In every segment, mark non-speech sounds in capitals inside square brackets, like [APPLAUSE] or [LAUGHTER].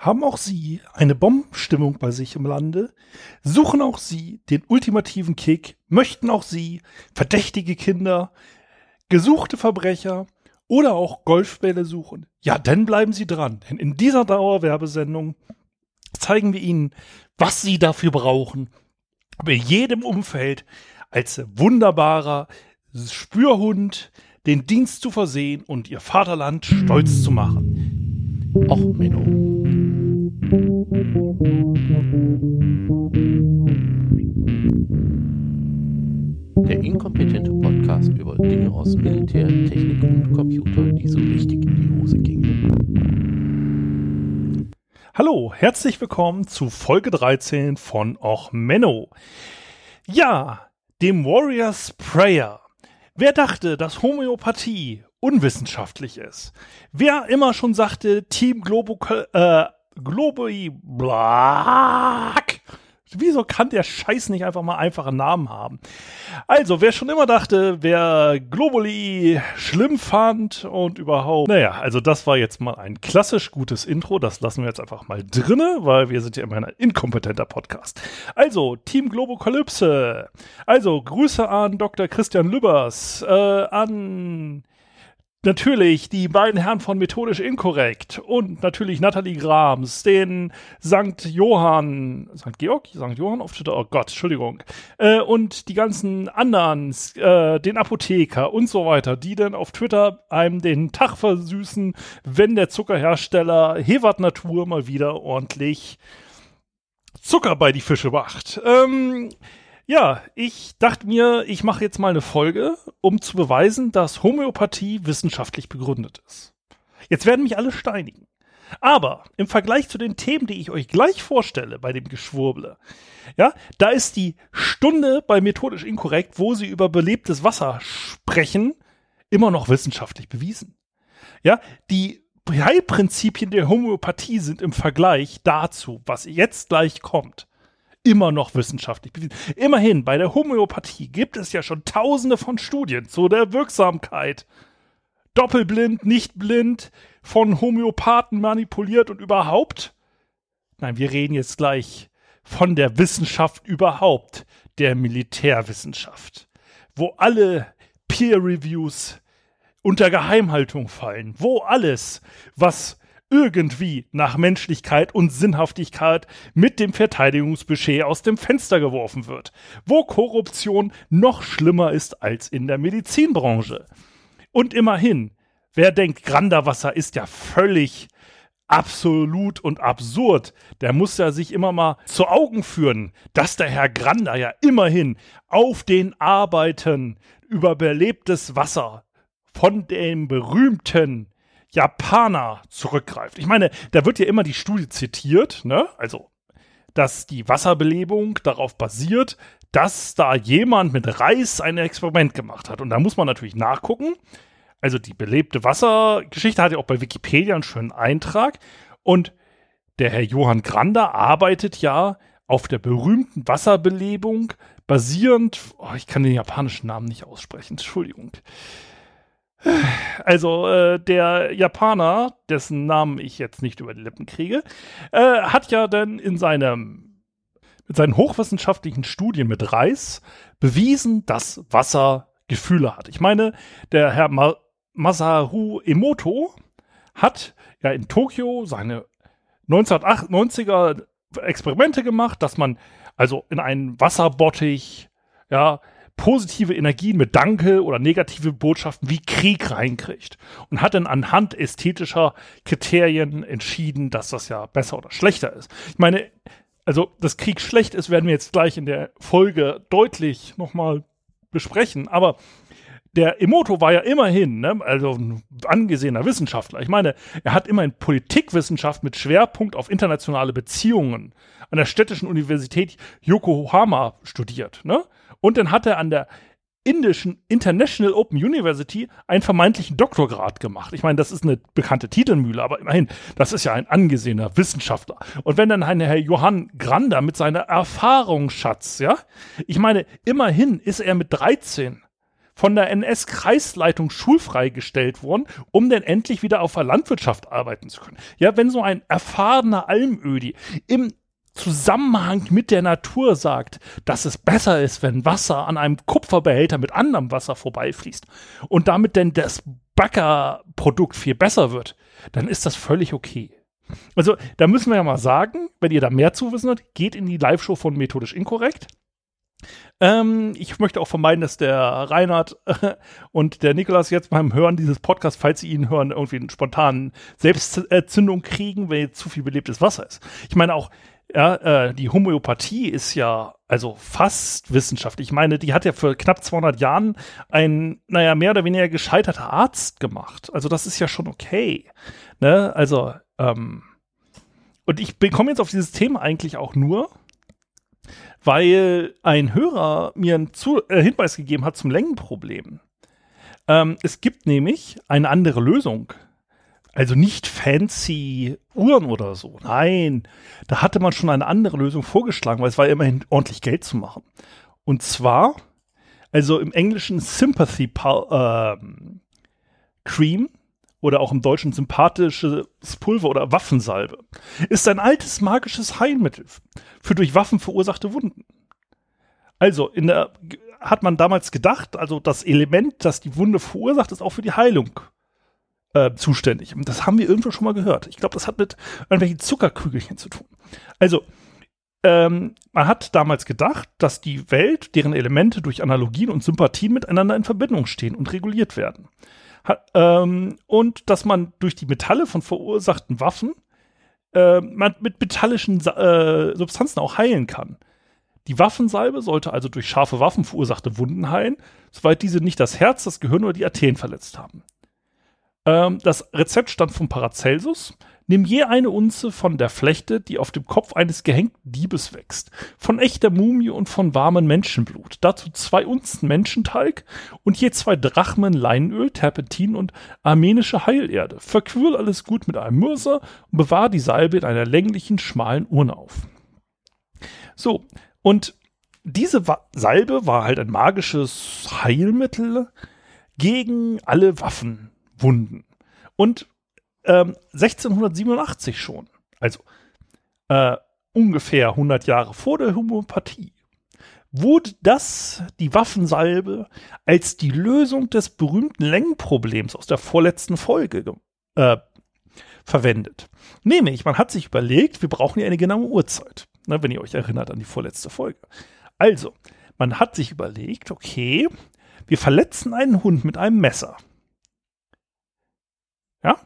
Haben auch Sie eine Bombenstimmung bei sich im Lande? Suchen auch Sie den ultimativen Kick? Möchten auch Sie verdächtige Kinder, gesuchte Verbrecher oder auch Golfbälle suchen? Ja, dann bleiben Sie dran, denn in dieser Dauerwerbesendung zeigen wir Ihnen, was Sie dafür brauchen, bei jedem Umfeld als wunderbarer Spürhund den Dienst zu versehen und Ihr Vaterland stolz zu machen. Och, Menno. Inkompetente Podcast über Dinge aus Militär, Technik und Computer, die so richtig in die Hose gingen. Hallo, herzlich willkommen zu Folge 13 von Och Menno. Ja, dem Warriors Prayer. Wer dachte, dass Homöopathie unwissenschaftlich ist? Wer immer schon sagte, Team Globo, äh, Globi Black. Wieso kann der Scheiß nicht einfach mal einfache Namen haben? Also, wer schon immer dachte, wer Globuli schlimm fand und überhaupt. Naja, also das war jetzt mal ein klassisch gutes Intro. Das lassen wir jetzt einfach mal drinne, weil wir sind ja immer ein inkompetenter Podcast. Also, Team Globokalypse. Also, Grüße an Dr. Christian Lübbers, äh, an Natürlich die beiden Herren von Methodisch Inkorrekt und natürlich Nathalie Grams, den St. Johann, St. Georg, St. Johann auf Twitter, oh Gott, Entschuldigung, äh, und die ganzen anderen, äh, den Apotheker und so weiter, die dann auf Twitter einem den Tag versüßen, wenn der Zuckerhersteller Hewart Natur mal wieder ordentlich Zucker bei die Fische macht. Ähm, ja, ich dachte mir, ich mache jetzt mal eine Folge, um zu beweisen, dass Homöopathie wissenschaftlich begründet ist. Jetzt werden mich alle steinigen. Aber im Vergleich zu den Themen, die ich euch gleich vorstelle bei dem Geschwurble, ja, da ist die Stunde bei methodisch inkorrekt, wo sie über belebtes Wasser sprechen, immer noch wissenschaftlich bewiesen. Ja, die Heilprinzipien der Homöopathie sind im Vergleich dazu, was jetzt gleich kommt, immer noch wissenschaftlich bewiesen. Immerhin, bei der Homöopathie gibt es ja schon tausende von Studien zu der Wirksamkeit. Doppelblind, nicht blind, von Homöopathen manipuliert und überhaupt. Nein, wir reden jetzt gleich von der Wissenschaft überhaupt, der Militärwissenschaft, wo alle Peer Reviews unter Geheimhaltung fallen, wo alles, was irgendwie nach Menschlichkeit und Sinnhaftigkeit mit dem Verteidigungsbudget aus dem Fenster geworfen wird, wo Korruption noch schlimmer ist als in der Medizinbranche. Und immerhin, wer denkt, Granderwasser ist ja völlig absolut und absurd. Der muss ja sich immer mal zu Augen führen, dass der Herr Grander ja immerhin auf den Arbeiten über belebtes Wasser von dem berühmten Japaner zurückgreift. Ich meine, da wird ja immer die Studie zitiert, ne? Also, dass die Wasserbelebung darauf basiert, dass da jemand mit Reis ein Experiment gemacht hat. Und da muss man natürlich nachgucken. Also die belebte Wassergeschichte hat ja auch bei Wikipedia einen schönen Eintrag. Und der Herr Johann Grander arbeitet ja auf der berühmten Wasserbelebung basierend, oh, ich kann den japanischen Namen nicht aussprechen, Entschuldigung. Also äh, der Japaner, dessen Namen ich jetzt nicht über die Lippen kriege, äh, hat ja dann in seinem mit seinen hochwissenschaftlichen Studien mit Reis bewiesen, dass Wasser Gefühle hat. Ich meine, der Herr Ma Masaru Emoto hat ja in Tokio seine 1998er Experimente gemacht, dass man also in einen Wasserbottich ja positive Energien mit Danke oder negative Botschaften wie Krieg reinkriegt und hat dann anhand ästhetischer Kriterien entschieden, dass das ja besser oder schlechter ist. Ich meine, also, dass Krieg schlecht ist, werden wir jetzt gleich in der Folge deutlich nochmal besprechen, aber der Emoto war ja immerhin, ne, also ein angesehener Wissenschaftler. Ich meine, er hat immerhin Politikwissenschaft mit Schwerpunkt auf internationale Beziehungen an der städtischen Universität Yokohama studiert. Ne? Und dann hat er an der indischen International Open University einen vermeintlichen Doktorgrad gemacht. Ich meine, das ist eine bekannte Titelmühle, aber immerhin, das ist ja ein angesehener Wissenschaftler. Und wenn dann ein Herr Johann Grander mit seiner Erfahrungsschatz, ja, ich meine, immerhin ist er mit 13 von der NS-Kreisleitung schulfrei gestellt worden, um dann endlich wieder auf der Landwirtschaft arbeiten zu können. Ja, wenn so ein erfahrener Almödi im Zusammenhang mit der Natur sagt, dass es besser ist, wenn Wasser an einem Kupferbehälter mit anderem Wasser vorbeifließt und damit denn das Backerprodukt viel besser wird, dann ist das völlig okay. Also, da müssen wir ja mal sagen, wenn ihr da mehr zu wissen habt, geht in die Live-Show von Methodisch Inkorrekt. Ähm, ich möchte auch vermeiden, dass der Reinhard [LAUGHS] und der Nikolas jetzt beim Hören dieses Podcasts, falls sie ihn hören, irgendwie einen spontanen Selbstentzündung kriegen, wenn jetzt zu viel belebtes Wasser ist. Ich meine auch, ja, äh, die Homöopathie ist ja also fast wissenschaftlich. Ich meine, die hat ja für knapp 200 Jahren ein, naja, mehr oder weniger gescheiterter Arzt gemacht. Also das ist ja schon okay. Ne? Also, ähm, und ich komme jetzt auf dieses Thema eigentlich auch nur, weil ein Hörer mir einen Zu äh, Hinweis gegeben hat zum Längenproblem. Ähm, es gibt nämlich eine andere Lösung also nicht fancy Uhren oder so. Nein, da hatte man schon eine andere Lösung vorgeschlagen, weil es war ja immerhin ordentlich Geld zu machen. Und zwar, also im Englischen Sympathy äh, Cream oder auch im Deutschen sympathisches Pulver oder Waffensalbe ist ein altes magisches Heilmittel für durch Waffen verursachte Wunden. Also der hat man damals gedacht, also das Element, das die Wunde verursacht, ist auch für die Heilung äh, zuständig. Das haben wir irgendwo schon mal gehört. Ich glaube, das hat mit irgendwelchen Zuckerkügelchen zu tun. Also, ähm, man hat damals gedacht, dass die Welt, deren Elemente durch Analogien und Sympathien miteinander in Verbindung stehen und reguliert werden. Ha ähm, und dass man durch die Metalle von verursachten Waffen äh, mit metallischen äh, Substanzen auch heilen kann. Die Waffensalbe sollte also durch scharfe Waffen verursachte Wunden heilen, soweit diese nicht das Herz, das Gehirn oder die Arterien verletzt haben. Ähm, das Rezept stammt von Paracelsus. Nimm je eine Unze von der Flechte, die auf dem Kopf eines gehängten Diebes wächst, von echter Mumie und von warmem Menschenblut. Dazu zwei Unzen Menschentalg und je zwei Drachmen Leinöl, Terpentin und armenische Heilerde. Verquirl alles gut mit einem Mörser und bewahr die Salbe in einer länglichen, schmalen Urne auf. So, und diese Wa Salbe war halt ein magisches Heilmittel gegen alle Waffen Wunden. Und ähm, 1687 schon, also äh, ungefähr 100 Jahre vor der Homöopathie, wurde das, die Waffensalbe, als die Lösung des berühmten Längenproblems aus der vorletzten Folge äh, verwendet. Nämlich, man hat sich überlegt, wir brauchen ja eine genaue Uhrzeit, ne, wenn ihr euch erinnert an die vorletzte Folge. Also, man hat sich überlegt, okay, wir verletzen einen Hund mit einem Messer. Ja?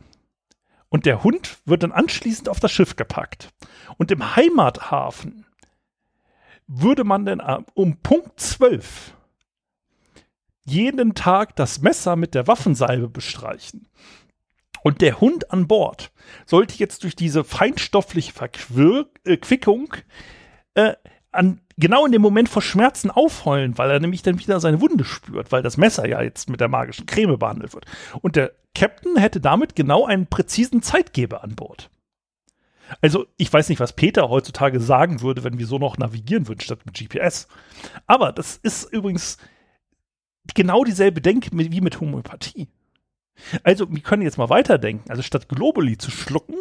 Und der Hund wird dann anschließend auf das Schiff gepackt. Und im Heimathafen würde man dann äh, um Punkt 12 jeden Tag das Messer mit der Waffensalbe bestreichen. Und der Hund an Bord sollte jetzt durch diese feinstoffliche Verquickung äh, äh, an, genau in dem Moment vor Schmerzen aufheulen, weil er nämlich dann wieder seine Wunde spürt, weil das Messer ja jetzt mit der magischen Creme behandelt wird. Und der Captain hätte damit genau einen präzisen Zeitgeber an Bord. Also, ich weiß nicht, was Peter heutzutage sagen würde, wenn wir so noch navigieren würden statt mit GPS. Aber das ist übrigens genau dieselbe Denke wie mit Homöopathie. Also, wir können jetzt mal weiterdenken. Also, statt Globally zu schlucken,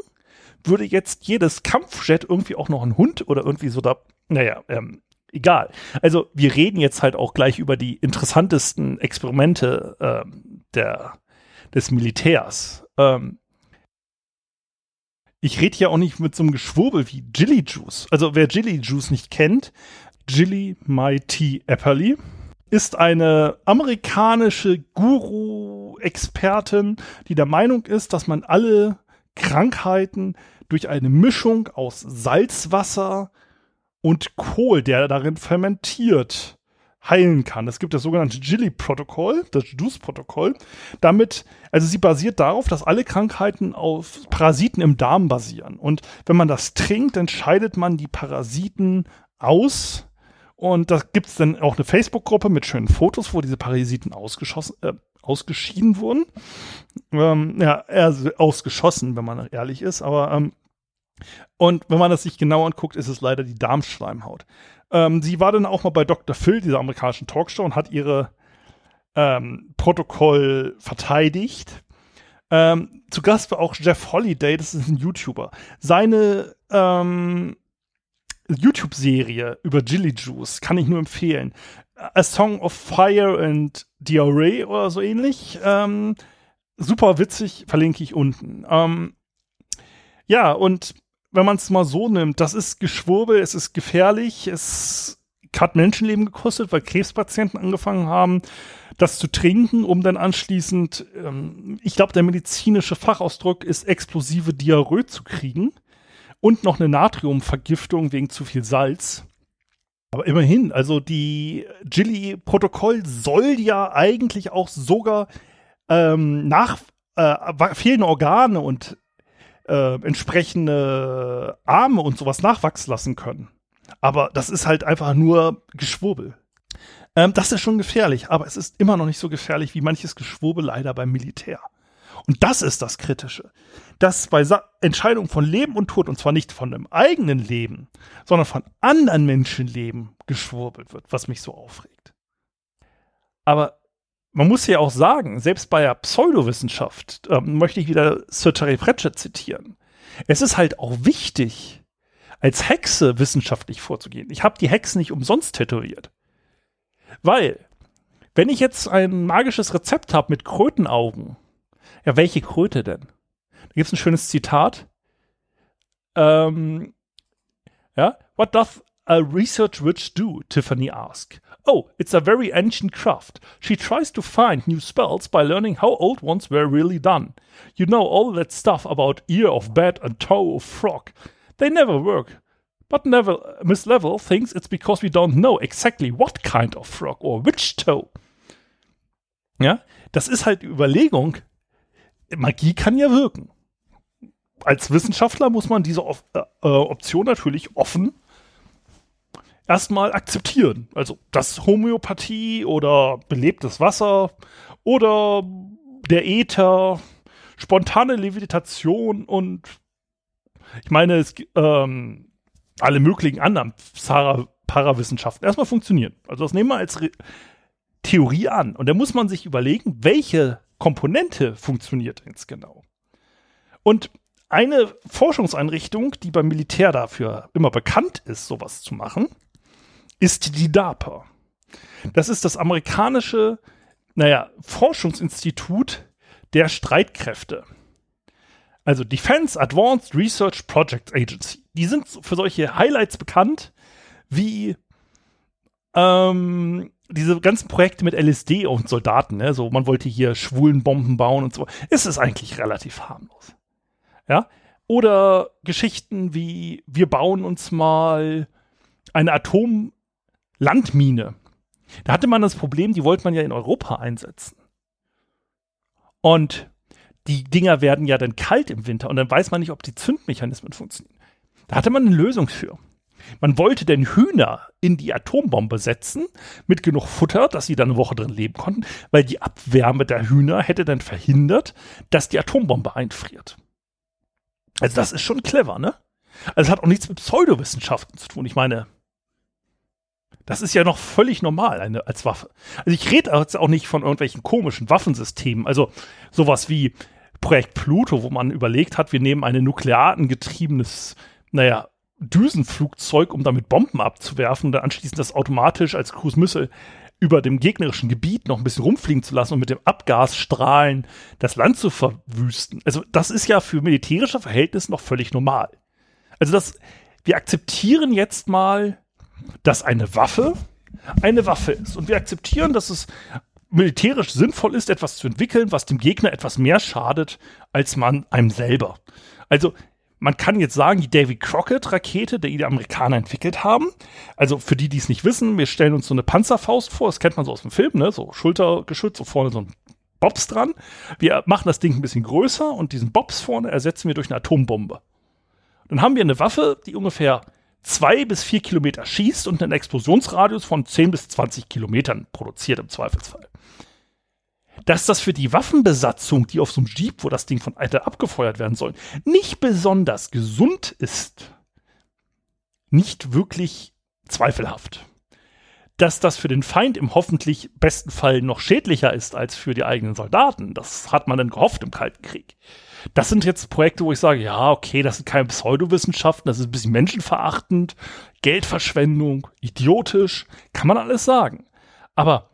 würde jetzt jedes Kampfjet irgendwie auch noch ein Hund oder irgendwie so da, naja, ähm, egal. Also, wir reden jetzt halt auch gleich über die interessantesten Experimente ähm, der des Militärs. Ähm, ich rede hier auch nicht mit so einem Geschwurbel wie Jilly Juice. Also wer Jilly Juice nicht kennt, Jilly My Tea Epperly ist eine amerikanische Guru-Expertin, die der Meinung ist, dass man alle Krankheiten durch eine Mischung aus Salzwasser und Kohl, der darin fermentiert, heilen kann. Es gibt das sogenannte Gilly-Protokoll, das Juice-Protokoll. Damit, also sie basiert darauf, dass alle Krankheiten auf Parasiten im Darm basieren. Und wenn man das trinkt, dann scheidet man die Parasiten aus. Und da gibt es dann auch eine Facebook-Gruppe mit schönen Fotos, wo diese Parasiten ausgeschossen, äh, ausgeschieden wurden. Ähm, ja, eher ausgeschossen, wenn man ehrlich ist, aber ähm, und wenn man das sich genau anguckt, ist es leider die Darmschleimhaut. Ähm, sie war dann auch mal bei Dr. Phil, dieser amerikanischen Talkshow, und hat ihre ähm, Protokoll verteidigt. Ähm, zu Gast war auch Jeff Holiday, das ist ein YouTuber. Seine ähm, YouTube-Serie über Jilly Juice kann ich nur empfehlen. A Song of Fire and Diarrhea oder so ähnlich. Ähm, super witzig, verlinke ich unten. Ähm, ja, und wenn man es mal so nimmt, das ist Geschwurbel, es ist gefährlich, es hat Menschenleben gekostet, weil Krebspatienten angefangen haben, das zu trinken, um dann anschließend, ähm, ich glaube, der medizinische Fachausdruck ist explosive Diarrhoe zu kriegen und noch eine Natriumvergiftung wegen zu viel Salz. Aber immerhin, also die Gilly-Protokoll soll ja eigentlich auch sogar ähm, nach äh, fehlende Organe und äh, entsprechende Arme und sowas nachwachsen lassen können. Aber das ist halt einfach nur Geschwurbel. Ähm, das ist schon gefährlich, aber es ist immer noch nicht so gefährlich wie manches Geschwurbel leider beim Militär. Und das ist das Kritische. Dass bei Sa Entscheidungen von Leben und Tod, und zwar nicht von einem eigenen Leben, sondern von anderen Menschenleben geschwurbelt wird, was mich so aufregt. Aber man muss ja auch sagen, selbst bei der Pseudowissenschaft ähm, möchte ich wieder Sir Terry Pratchett zitieren. Es ist halt auch wichtig, als Hexe wissenschaftlich vorzugehen. Ich habe die Hexen nicht umsonst tätowiert. Weil, wenn ich jetzt ein magisches Rezept habe mit Krötenaugen, ja, welche Kröte denn? Da gibt es ein schönes Zitat. Ähm, ja, what doth a research witch do? Tiffany asked. Oh, it's a very ancient craft. She tries to find new spells by learning how old ones were really done. You know all that stuff about ear of bat and toe of frog. They never work. But never, Miss Level thinks it's because we don't know exactly what kind of frog or which toe. Ja, das ist halt die Überlegung. Magie kann ja wirken. Als Wissenschaftler muss man diese Op äh, Option natürlich offen erstmal akzeptieren. Also, dass Homöopathie oder belebtes Wasser oder der Äther, spontane Levitation und ich meine, es, ähm, alle möglichen anderen Parawissenschaften erstmal funktionieren. Also das nehmen wir als Re Theorie an. Und da muss man sich überlegen, welche Komponente funktioniert jetzt genau. Und eine Forschungseinrichtung, die beim Militär dafür immer bekannt ist, sowas zu machen, ist die DARPA. Das ist das amerikanische, naja, Forschungsinstitut der Streitkräfte. Also Defense Advanced Research Project Agency. Die sind für solche Highlights bekannt, wie ähm, diese ganzen Projekte mit LSD und Soldaten. Ne? So, man wollte hier schwulen Bomben bauen und so. Es ist eigentlich relativ harmlos. Ja. Oder Geschichten wie, wir bauen uns mal eine Atomlandmine. Da hatte man das Problem, die wollte man ja in Europa einsetzen. Und die Dinger werden ja dann kalt im Winter und dann weiß man nicht, ob die Zündmechanismen funktionieren. Da hatte man eine Lösung für. Man wollte den Hühner in die Atombombe setzen, mit genug Futter, dass sie dann eine Woche drin leben konnten, weil die Abwärme der Hühner hätte dann verhindert, dass die Atombombe einfriert. Also das ist schon clever, ne? Also es hat auch nichts mit Pseudowissenschaften zu tun. Ich meine, das ist ja noch völlig normal eine, als Waffe. Also ich rede jetzt auch nicht von irgendwelchen komischen Waffensystemen. Also sowas wie Projekt Pluto, wo man überlegt hat, wir nehmen ein nuklearengetriebenes, naja, Düsenflugzeug, um damit Bomben abzuwerfen und dann anschließend das automatisch als Cruise Missile über dem gegnerischen Gebiet noch ein bisschen rumfliegen zu lassen und mit dem Abgasstrahlen das Land zu verwüsten. Also das ist ja für militärische Verhältnisse noch völlig normal. Also das, wir akzeptieren jetzt mal, dass eine Waffe eine Waffe ist und wir akzeptieren, dass es militärisch sinnvoll ist, etwas zu entwickeln, was dem Gegner etwas mehr schadet, als man einem selber. Also man kann jetzt sagen, die Davy Crockett-Rakete, die die Amerikaner entwickelt haben, also für die, die es nicht wissen, wir stellen uns so eine Panzerfaust vor, das kennt man so aus dem Film, ne? so Schultergeschütz, so vorne so ein Bobs dran. Wir machen das Ding ein bisschen größer und diesen Bobs vorne ersetzen wir durch eine Atombombe. Dann haben wir eine Waffe, die ungefähr zwei bis vier Kilometer schießt und einen Explosionsradius von 10 bis 20 Kilometern produziert im Zweifelsfall dass das für die Waffenbesatzung, die auf so einem Jeep, wo das Ding von Alter abgefeuert werden soll, nicht besonders gesund ist, nicht wirklich zweifelhaft. Dass das für den Feind im hoffentlich besten Fall noch schädlicher ist als für die eigenen Soldaten. Das hat man dann gehofft im Kalten Krieg. Das sind jetzt Projekte, wo ich sage, ja, okay, das sind keine Pseudowissenschaften, das ist ein bisschen menschenverachtend, Geldverschwendung, idiotisch, kann man alles sagen. Aber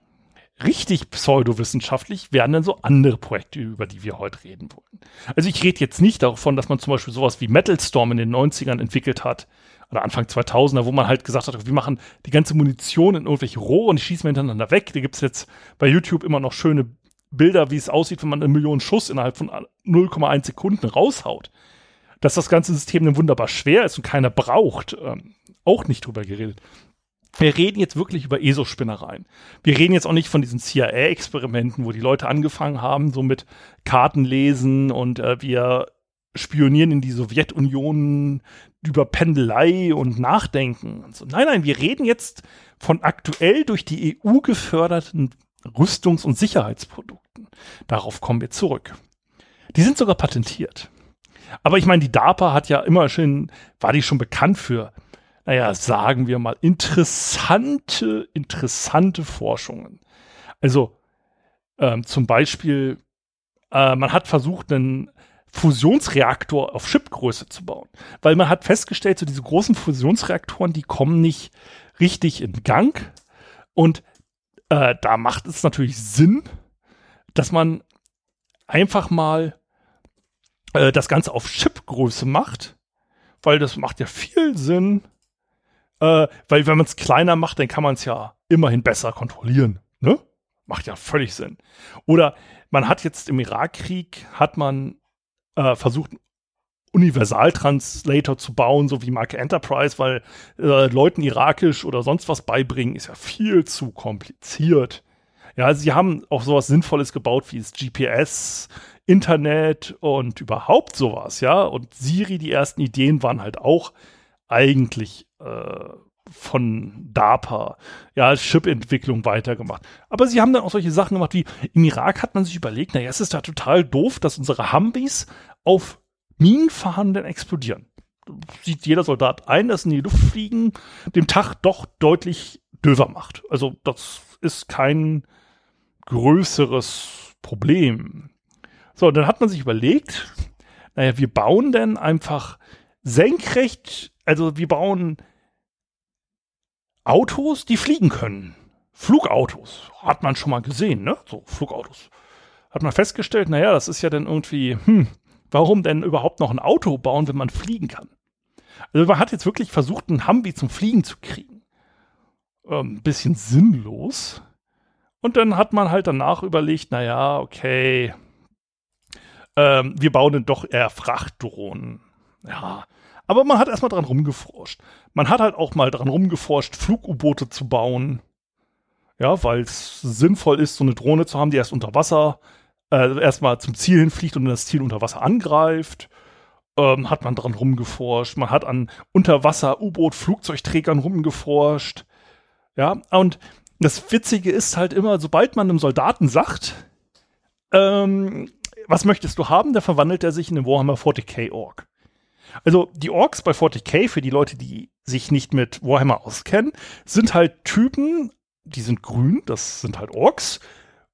richtig pseudowissenschaftlich wären dann so andere Projekte, über die wir heute reden wollen. Also ich rede jetzt nicht davon, dass man zum Beispiel sowas wie Metal Storm in den 90ern entwickelt hat, oder Anfang 2000er, wo man halt gesagt hat, wir machen die ganze Munition in irgendwelche Rohre und schießen wir hintereinander weg. Da gibt es jetzt bei YouTube immer noch schöne Bilder, wie es aussieht, wenn man eine Million Schuss innerhalb von 0,1 Sekunden raushaut. Dass das ganze System dann wunderbar schwer ist und keiner braucht, ähm, auch nicht drüber geredet. Wir reden jetzt wirklich über ESO-Spinnereien. Wir reden jetzt auch nicht von diesen CIA-Experimenten, wo die Leute angefangen haben, so mit Karten lesen und äh, wir spionieren in die Sowjetunion über Pendelei und Nachdenken. Und so. Nein, nein, wir reden jetzt von aktuell durch die EU geförderten Rüstungs- und Sicherheitsprodukten. Darauf kommen wir zurück. Die sind sogar patentiert. Aber ich meine, die DARPA hat ja immer schon, war die schon bekannt für, naja, sagen wir mal, interessante, interessante Forschungen. Also ähm, zum Beispiel, äh, man hat versucht, einen Fusionsreaktor auf Chipgröße zu bauen. Weil man hat festgestellt, so diese großen Fusionsreaktoren, die kommen nicht richtig in Gang. Und äh, da macht es natürlich Sinn, dass man einfach mal äh, das Ganze auf Chipgröße macht, weil das macht ja viel Sinn, äh, weil wenn man es kleiner macht, dann kann man es ja immerhin besser kontrollieren. Ne? Macht ja völlig Sinn. Oder man hat jetzt im Irakkrieg, hat man äh, versucht, Universaltranslator zu bauen, so wie Marke Enterprise, weil äh, Leuten irakisch oder sonst was beibringen, ist ja viel zu kompliziert. Ja, also sie haben auch sowas Sinnvolles gebaut wie das GPS, Internet und überhaupt sowas, ja. Und Siri, die ersten Ideen waren halt auch eigentlich äh, von DARPA, ja, Chip-Entwicklung weitergemacht. Aber sie haben dann auch solche Sachen gemacht wie, im Irak hat man sich überlegt, naja, es ist ja total doof, dass unsere Humvees auf Minen fahren, dann explodieren. Sieht jeder Soldat ein, dass in die Luft fliegen dem Tag doch deutlich döver macht. Also das ist kein größeres Problem. So, dann hat man sich überlegt, naja, wir bauen denn einfach senkrecht, also wir bauen Autos, die fliegen können. Flugautos. Hat man schon mal gesehen, ne? So, Flugautos. Hat man festgestellt, naja, das ist ja dann irgendwie, hm, warum denn überhaupt noch ein Auto bauen, wenn man fliegen kann? Also man hat jetzt wirklich versucht, einen Humvee zum Fliegen zu kriegen. Ähm, bisschen sinnlos. Und dann hat man halt danach überlegt, naja, okay, ähm, wir bauen dann doch eher Frachtdrohnen. Ja, aber man hat erstmal dran rumgeforscht. Man hat halt auch mal dran rumgeforscht, Flug-U-Boote zu bauen. Ja, weil es sinnvoll ist, so eine Drohne zu haben, die erst unter Wasser äh, erstmal zum Ziel hinfliegt und das Ziel unter Wasser angreift. Ähm, hat man dran rumgeforscht. Man hat an Unterwasser-U-Boot-Flugzeugträgern rumgeforscht. Ja, und das Witzige ist halt immer, sobald man einem Soldaten sagt, ähm, was möchtest du haben, der verwandelt er sich in den Warhammer 40k Ork. Also die Orks bei 40k, für die Leute, die sich nicht mit Warhammer auskennen, sind halt Typen, die sind grün, das sind halt Orks.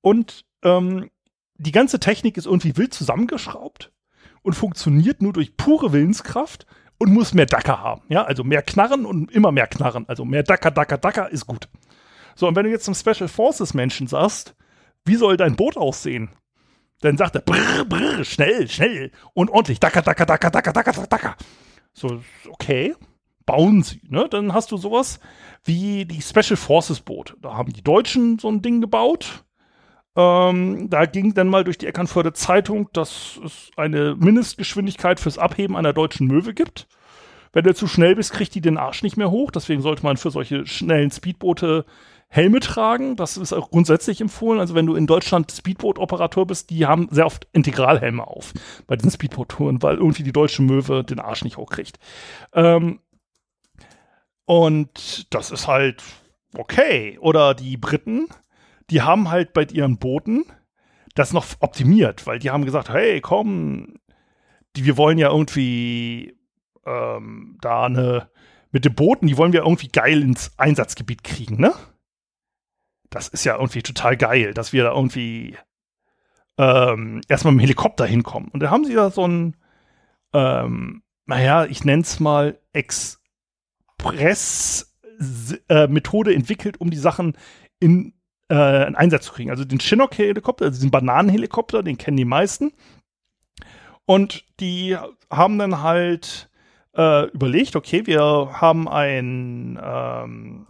Und ähm, die ganze Technik ist irgendwie wild zusammengeschraubt und funktioniert nur durch pure Willenskraft und muss mehr Dacker haben. Ja, also mehr Knarren und immer mehr Knarren. Also mehr Dacker, Dacker, Dacker ist gut. So, und wenn du jetzt zum Special Forces Menschen sagst, wie soll dein Boot aussehen? Dann sagt er, brr, brr, schnell, schnell und ordentlich, dacker, dacker, dacker, dacker, dacker, dacker. So, okay, bauen sie, ne? Dann hast du sowas wie die Special Forces Boote. Da haben die Deutschen so ein Ding gebaut. Ähm, da ging dann mal durch die Eckernförde Zeitung, dass es eine Mindestgeschwindigkeit fürs Abheben einer deutschen Möwe gibt. Wenn du zu schnell bist, kriegt die den Arsch nicht mehr hoch. Deswegen sollte man für solche schnellen Speedboote Helme tragen. Das ist auch grundsätzlich empfohlen. Also wenn du in Deutschland Speedboot-Operateur bist, die haben sehr oft Integralhelme auf bei diesen Speedboot-Touren, weil irgendwie die deutsche Möwe den Arsch nicht hochkriegt. Ähm, und das ist halt okay. Oder die Briten, die haben halt bei ihren Booten das noch optimiert, weil die haben gesagt, hey, komm, die, wir wollen ja irgendwie ähm, da eine mit den Booten, die wollen wir irgendwie geil ins Einsatzgebiet kriegen, ne? Das ist ja irgendwie total geil, dass wir da irgendwie ähm, erstmal mit dem Helikopter hinkommen. Und da haben sie da so ein, ähm, naja, ich nenne es mal Express-Methode äh, entwickelt, um die Sachen in äh, einen Einsatz zu kriegen. Also den Chinook-Helikopter, also diesen Bananenhelikopter, den kennen die meisten. Und die haben dann halt äh, überlegt, okay, wir haben ein ähm,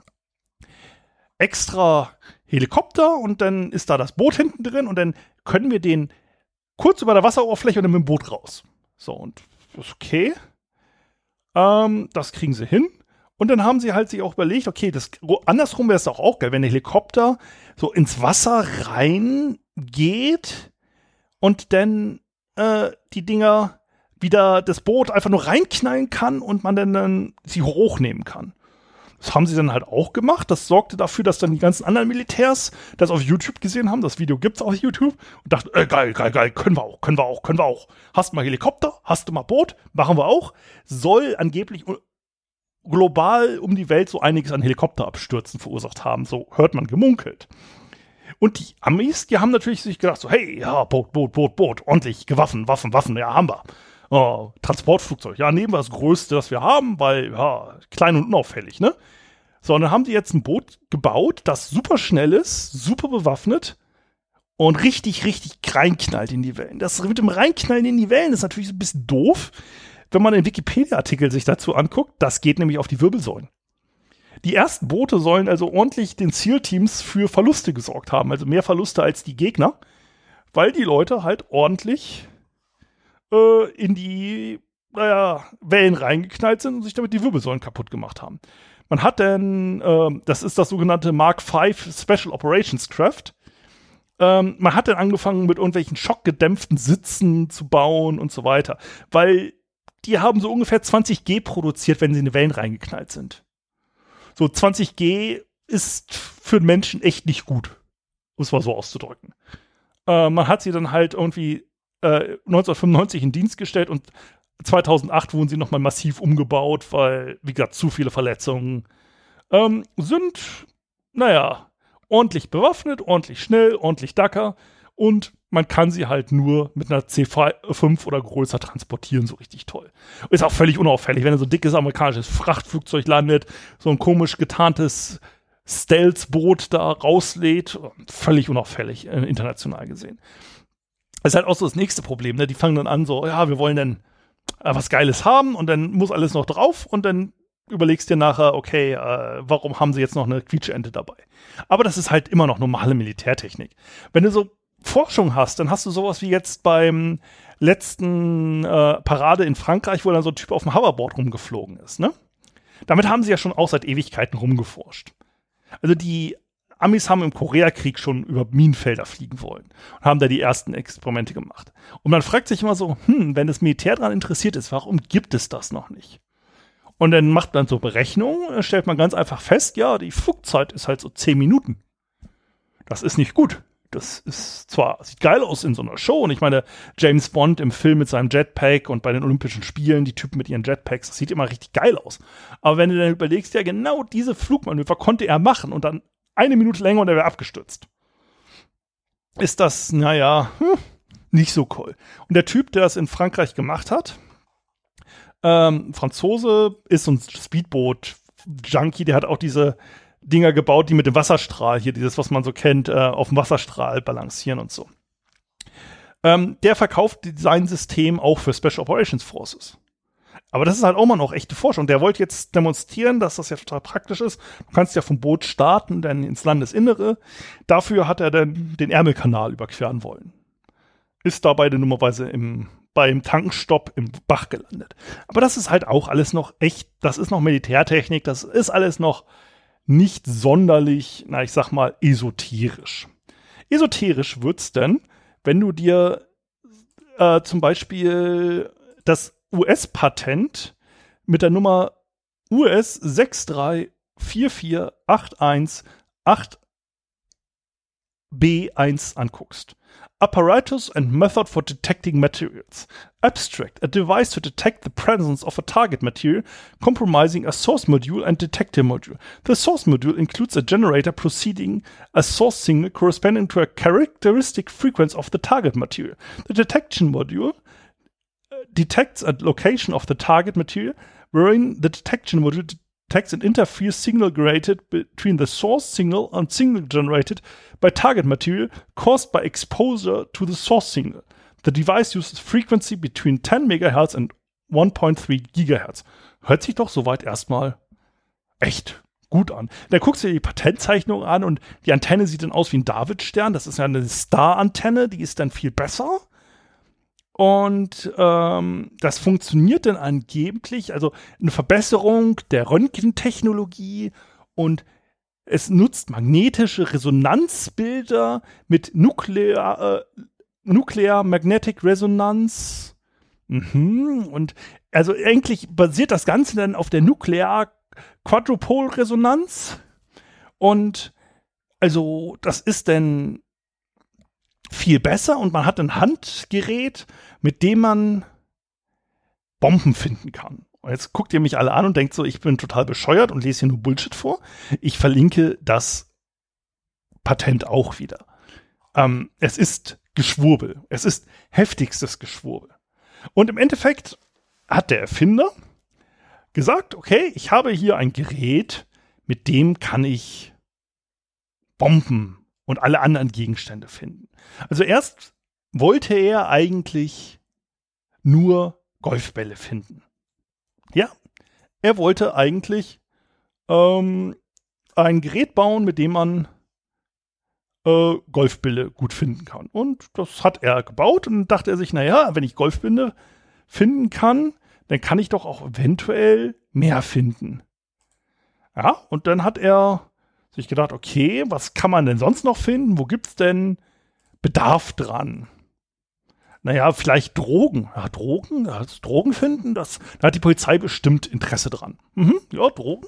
extra Helikopter und dann ist da das Boot hinten drin und dann können wir den kurz über der Wasseroberfläche und dann mit dem Boot raus. So, und ist okay. Ähm, das kriegen sie hin. Und dann haben sie halt sich auch überlegt, okay, das, andersrum wäre es doch auch geil, wenn der Helikopter so ins Wasser reingeht und dann äh, die Dinger wieder das Boot einfach nur reinknallen kann und man dann, dann sie hochnehmen kann. Das haben sie dann halt auch gemacht. Das sorgte dafür, dass dann die ganzen anderen Militärs das auf YouTube gesehen haben. Das Video gibt's auf YouTube und dachten, äh, geil, geil, geil, können wir auch, können wir auch, können wir auch. Hast du mal Helikopter? Hast du mal Boot? Machen wir auch. Soll angeblich global um die Welt so einiges an Helikopterabstürzen verursacht haben. So hört man gemunkelt. Und die Amis, die haben natürlich sich gedacht, so, hey, ja, Boot, Boot, Boot, Boot, ordentlich, Gewaffen, Waffen, Waffen, ja, haben wir. Oh, Transportflugzeug, ja, nehmen wir das Größte, das wir haben, weil, ja, klein und unauffällig, ne? So, und dann haben die jetzt ein Boot gebaut, das super schnell ist, super bewaffnet und richtig, richtig reinknallt in die Wellen. Das mit dem Reinknallen in die Wellen ist natürlich ein bisschen doof, wenn man den Wikipedia-Artikel sich dazu anguckt. Das geht nämlich auf die Wirbelsäulen. Die ersten Boote sollen also ordentlich den Zielteams für Verluste gesorgt haben, also mehr Verluste als die Gegner, weil die Leute halt ordentlich äh, in die naja, Wellen reingeknallt sind und sich damit die Wirbelsäulen kaputt gemacht haben. Man hat dann, äh, das ist das sogenannte Mark V Special Operations Craft. Ähm, man hat dann angefangen mit irgendwelchen schockgedämpften Sitzen zu bauen und so weiter, weil die haben so ungefähr 20 G produziert, wenn sie in die Wellen reingeknallt sind. So 20 G ist für einen Menschen echt nicht gut, um es mal so auszudrücken. Äh, man hat sie dann halt irgendwie äh, 1995 in Dienst gestellt und 2008 wurden sie nochmal massiv umgebaut, weil, wie gesagt, zu viele Verletzungen ähm, sind, naja, ordentlich bewaffnet, ordentlich schnell, ordentlich dacker und man kann sie halt nur mit einer C5 oder größer transportieren, so richtig toll. Ist auch völlig unauffällig, wenn so ein dickes amerikanisches Frachtflugzeug landet, so ein komisch getarntes Stealth-Boot da rauslädt, völlig unauffällig, äh, international gesehen. Das ist halt auch so das nächste Problem, ne? Die fangen dann an, so, ja, wir wollen dann äh, was Geiles haben und dann muss alles noch drauf und dann überlegst dir nachher, okay, äh, warum haben sie jetzt noch eine Quietscheente dabei? Aber das ist halt immer noch normale Militärtechnik. Wenn du so Forschung hast, dann hast du sowas wie jetzt beim letzten äh, Parade in Frankreich, wo dann so ein Typ auf dem Hoverboard rumgeflogen ist, ne? Damit haben sie ja schon auch seit Ewigkeiten rumgeforscht. Also die Amis haben im Koreakrieg schon über Minenfelder fliegen wollen und haben da die ersten Experimente gemacht. Und man fragt sich immer so, hm, wenn das Militär daran interessiert ist, warum gibt es das noch nicht? Und dann macht man so Berechnungen, dann stellt man ganz einfach fest, ja, die Flugzeit ist halt so zehn Minuten. Das ist nicht gut. Das ist zwar, sieht geil aus in so einer Show und ich meine, James Bond im Film mit seinem Jetpack und bei den Olympischen Spielen, die Typen mit ihren Jetpacks, das sieht immer richtig geil aus. Aber wenn du dann überlegst, ja, genau diese Flugmanöver konnte er machen und dann eine Minute länger und er wäre abgestürzt. Ist das, naja, hm, nicht so cool. Und der Typ, der das in Frankreich gemacht hat, ähm, Franzose, ist so ein Speedboot-Junkie, der hat auch diese Dinger gebaut, die mit dem Wasserstrahl, hier dieses, was man so kennt, äh, auf dem Wasserstrahl balancieren und so. Ähm, der verkauft sein System auch für Special Operations Forces. Aber das ist halt auch mal noch echte Forschung. Der wollte jetzt demonstrieren, dass das ja total praktisch ist. Du kannst ja vom Boot starten, dann ins Landesinnere. Dafür hat er dann den Ärmelkanal überqueren wollen. Ist dabei dann nummerweise im, beim Tankenstopp im Bach gelandet. Aber das ist halt auch alles noch echt, das ist noch Militärtechnik, das ist alles noch nicht sonderlich, na, ich sag mal, esoterisch. Esoterisch wird's denn, wenn du dir äh, zum Beispiel das US-Patent mit der Nummer US 6344818 B1 anguckst. Apparatus and method for detecting materials. Abstract, a device to detect the presence of a target material compromising a source module and detector module. The source module includes a generator proceeding a source signal corresponding to a characteristic frequency of the target material. The detection module detects a location of the target material wherein the detection module detects an interference signal generated between the source signal and signal generated by target material caused by exposure to the source signal. The device uses frequency between 10 MHz and 1.3 GHz. Hört sich doch soweit erstmal echt gut an. Da guckst du dir die Patentzeichnung an und die Antenne sieht dann aus wie ein Davidstern. Das ist ja eine Star-Antenne, die ist dann viel besser. Und ähm, das funktioniert dann angeblich, also eine Verbesserung der Röntgentechnologie und es nutzt magnetische Resonanzbilder mit Nuklear, äh, Nuclear Magnetic Resonance. Mhm. Und also eigentlich basiert das Ganze dann auf der Nuklear Quadrupol Resonanz. Und also das ist dann viel besser und man hat ein Handgerät, mit dem man Bomben finden kann. Und jetzt guckt ihr mich alle an und denkt so, ich bin total bescheuert und lese hier nur Bullshit vor. Ich verlinke das Patent auch wieder. Ähm, es ist Geschwurbel. Es ist heftigstes Geschwurbel. Und im Endeffekt hat der Erfinder gesagt, okay, ich habe hier ein Gerät, mit dem kann ich Bomben und alle anderen Gegenstände finden. Also erst wollte er eigentlich nur Golfbälle finden. Ja, er wollte eigentlich ähm, ein Gerät bauen, mit dem man äh, Golfbälle gut finden kann. Und das hat er gebaut und dachte er sich, naja, wenn ich Golfbälle finden kann, dann kann ich doch auch eventuell mehr finden. Ja, und dann hat er sich gedacht, okay, was kann man denn sonst noch finden? Wo gibt es denn Bedarf dran? Naja, vielleicht Drogen. Ja, Drogen? Ja, Drogen finden? Das, da hat die Polizei bestimmt Interesse dran. Mhm, ja, Drogen?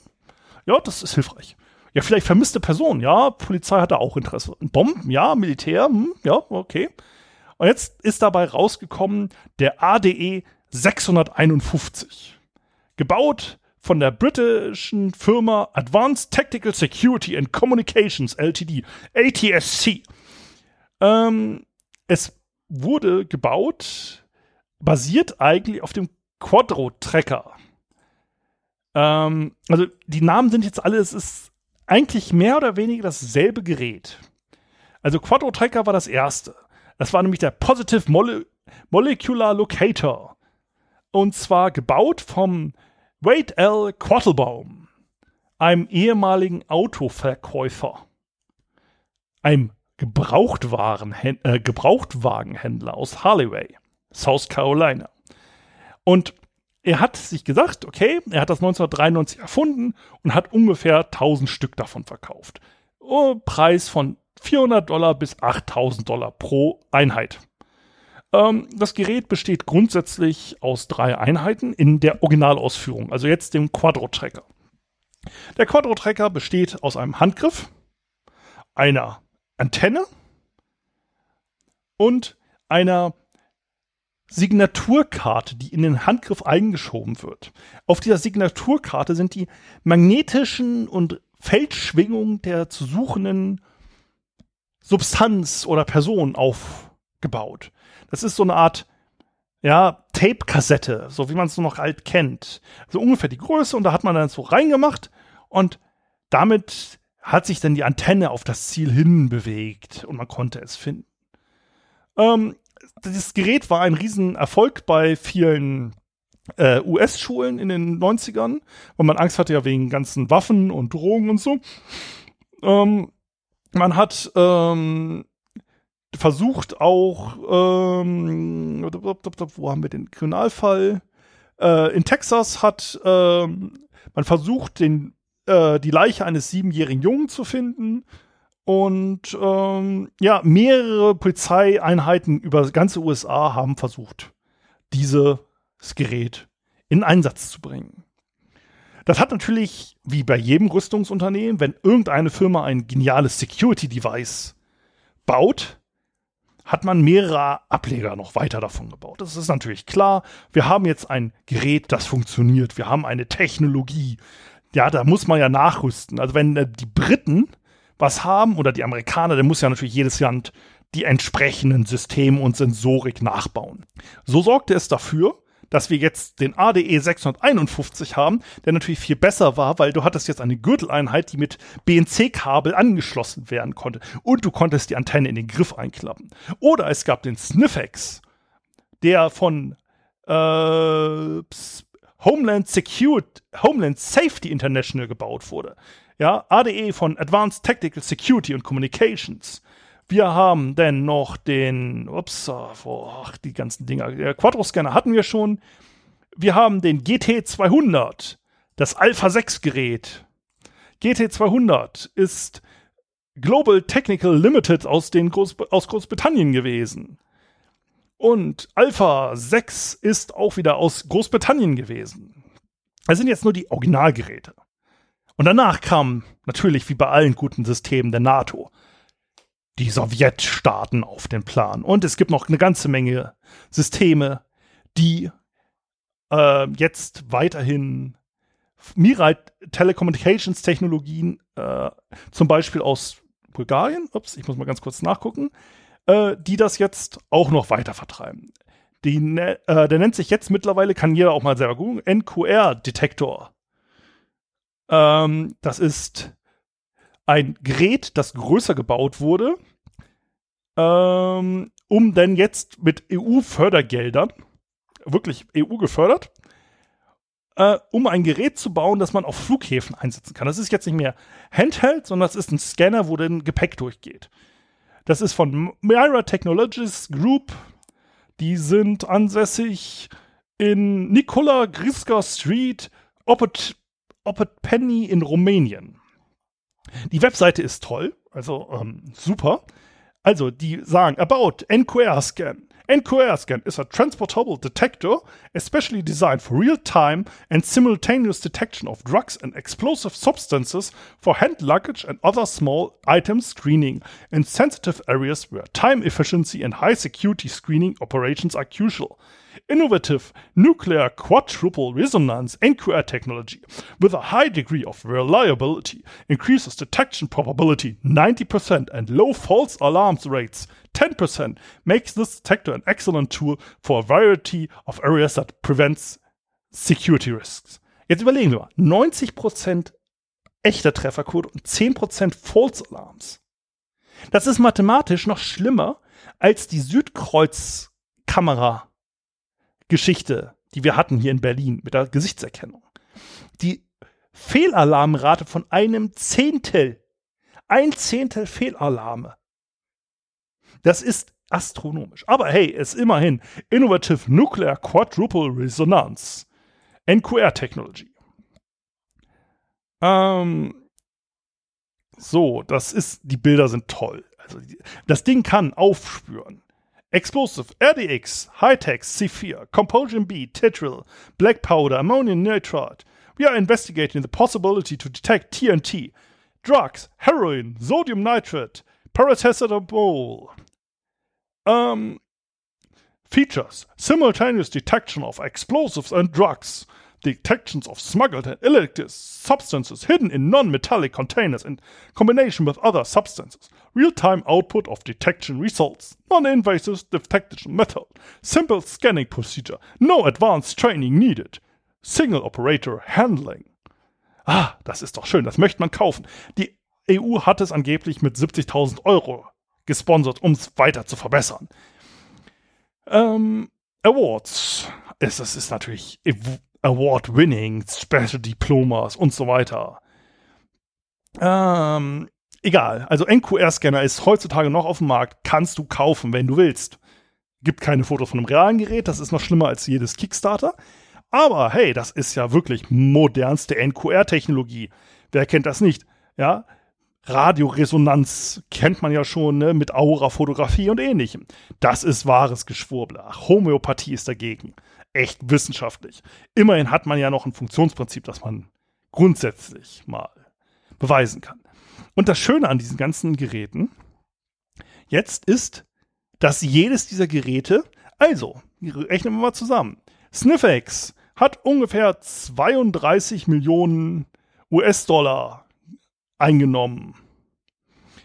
Ja, das ist hilfreich. Ja, vielleicht vermisste Personen. Ja, Polizei hat da auch Interesse. Bomben? Ja, Militär? Hm, ja, okay. Und jetzt ist dabei rausgekommen der ADE 651. Gebaut von der britischen Firma Advanced Tactical Security and Communications Ltd, ATSC. Ähm, es wurde gebaut, basiert eigentlich auf dem Quadro-Tracker. Ähm, also die Namen sind jetzt alle, es ist eigentlich mehr oder weniger dasselbe Gerät. Also Quadro-Tracker war das erste. Das war nämlich der Positive Mole Molecular Locator. Und zwar gebaut vom Wade L. Quattlebaum, einem ehemaligen Autoverkäufer, einem Äh, Gebrauchtwagenhändler aus Harley, South Carolina. Und er hat sich gesagt, okay, er hat das 1993 erfunden und hat ungefähr 1000 Stück davon verkauft. Oh, Preis von 400 Dollar bis 8000 Dollar pro Einheit. Ähm, das Gerät besteht grundsätzlich aus drei Einheiten in der Originalausführung, also jetzt dem Quadro-Tracker. Der Quadro-Tracker besteht aus einem Handgriff, einer Antenne und einer Signaturkarte, die in den Handgriff eingeschoben wird. Auf dieser Signaturkarte sind die magnetischen und Feldschwingungen der zu suchenden Substanz oder Person aufgebaut. Das ist so eine Art, ja, Tape-Kassette, so wie man es nur noch alt kennt. So ungefähr die Größe und da hat man dann so reingemacht und damit hat sich dann die Antenne auf das Ziel hin bewegt und man konnte es finden. Ähm, dieses Gerät war ein Riesenerfolg bei vielen äh, US-Schulen in den 90ern, weil man Angst hatte ja wegen ganzen Waffen und Drogen und so. Ähm, man hat ähm, versucht auch, ähm, wo haben wir den Kriminalfall? Äh, in Texas hat ähm, man versucht, den, äh, die Leiche eines siebenjährigen Jungen zu finden. Und ähm, ja, mehrere Polizeieinheiten über das ganze USA haben versucht, dieses Gerät in Einsatz zu bringen. Das hat natürlich, wie bei jedem Rüstungsunternehmen, wenn irgendeine Firma ein geniales Security-Device baut, hat man mehrere Ableger noch weiter davon gebaut. Das ist natürlich klar. Wir haben jetzt ein Gerät, das funktioniert. Wir haben eine Technologie. Ja, da muss man ja nachrüsten. Also wenn äh, die Briten was haben oder die Amerikaner, dann muss ja natürlich jedes Land die entsprechenden Systeme und Sensorik nachbauen. So sorgte es dafür, dass wir jetzt den ADE 651 haben, der natürlich viel besser war, weil du hattest jetzt eine Gürteleinheit, die mit BNC-Kabel angeschlossen werden konnte. Und du konntest die Antenne in den Griff einklappen. Oder es gab den Sniffex, der von äh, Homeland Security, Homeland Safety International gebaut wurde. Ja, ADE von Advanced Tactical Security and Communications. Wir haben denn noch den, ups, oh, die ganzen Dinger. Der Quattro-Scanner hatten wir schon. Wir haben den GT200, das Alpha 6 Gerät. GT200 ist Global Technical Limited aus, den Groß aus Großbritannien gewesen. Und Alpha 6 ist auch wieder aus Großbritannien gewesen. Das sind jetzt nur die Originalgeräte. Und danach kam natürlich wie bei allen guten Systemen der NATO die Sowjetstaaten auf den Plan. Und es gibt noch eine ganze Menge Systeme, die äh, jetzt weiterhin Mirai Telecommunications Technologien, äh, zum Beispiel aus Bulgarien, ups, ich muss mal ganz kurz nachgucken, äh, die das jetzt auch noch weiter vertreiben. Die, ne, äh, der nennt sich jetzt mittlerweile, kann jeder auch mal selber googeln, NQR-Detektor. Ähm, das ist ein Gerät, das größer gebaut wurde, ähm, um dann jetzt mit EU-Fördergeldern, wirklich EU gefördert, äh, um ein Gerät zu bauen, das man auf Flughäfen einsetzen kann. Das ist jetzt nicht mehr Handheld, sondern das ist ein Scanner, wo dann Gepäck durchgeht. Das ist von Myra Technologies Group. Die sind ansässig in Nikola Griska Street, Opet, Opet Penny in Rumänien. Die Webseite ist toll, also ähm, super. Also, die sagen about NQR Scan. NQR Scan is a transportable detector especially designed for real-time and simultaneous detection of drugs and explosive substances for hand luggage and other small item screening. In sensitive areas where time efficiency and high security screening operations are crucial. Innovative nuclear quadruple resonance NQR technology with a high degree of reliability increases detection probability 90% and low false alarms rates 10% makes this detector an excellent tool for a variety of areas that prevents security risks. Jetzt überlegen wir mal, 90% echter Trefferquote und 10% False Alarms. Das ist mathematisch noch schlimmer als die Südkreuz-Kamera Geschichte, die wir hatten hier in Berlin mit der Gesichtserkennung. Die Fehlalarmrate von einem Zehntel. Ein Zehntel Fehlalarme. Das ist astronomisch. Aber hey, es ist immerhin Innovative Nuclear Quadruple Resonance. NQR Technology. Ähm, so, das ist, die Bilder sind toll. Also, das Ding kann aufspüren. Explosive, RDX, High-Tech, C4, Compulsion B, Tetril, Black Powder, Ammonium Nitrate. We are investigating the possibility to detect TNT, drugs, heroin, sodium nitrate, paracetamol. Um, features. Simultaneous detection of explosives and drugs, detections of smuggled and illicit substances hidden in non metallic containers in combination with other substances, real time output of detection results, non invasive detection method, simple scanning procedure, no advanced training needed, single operator handling. Ah, das ist doch schön, das möchte man kaufen. Die EU hat es angeblich mit 70.000 Euro gesponsert, um es weiter zu verbessern. Ähm, Awards. Es, das ist natürlich Award-winning, Special Diplomas und so weiter. Ähm, egal. Also NQR-Scanner ist heutzutage noch auf dem Markt, kannst du kaufen, wenn du willst. Gibt keine Fotos von einem realen Gerät, das ist noch schlimmer als jedes Kickstarter. Aber hey, das ist ja wirklich modernste NQR-Technologie. Wer kennt das nicht? Ja, Radioresonanz kennt man ja schon ne, mit Aura-Fotografie und ähnlichem. Das ist wahres Geschwurbel. Homöopathie ist dagegen echt wissenschaftlich. Immerhin hat man ja noch ein Funktionsprinzip, das man grundsätzlich mal beweisen kann. Und das Schöne an diesen ganzen Geräten, jetzt ist, dass jedes dieser Geräte, also, rechnen wir mal zusammen, Sniffex hat ungefähr 32 Millionen US-Dollar eingenommen.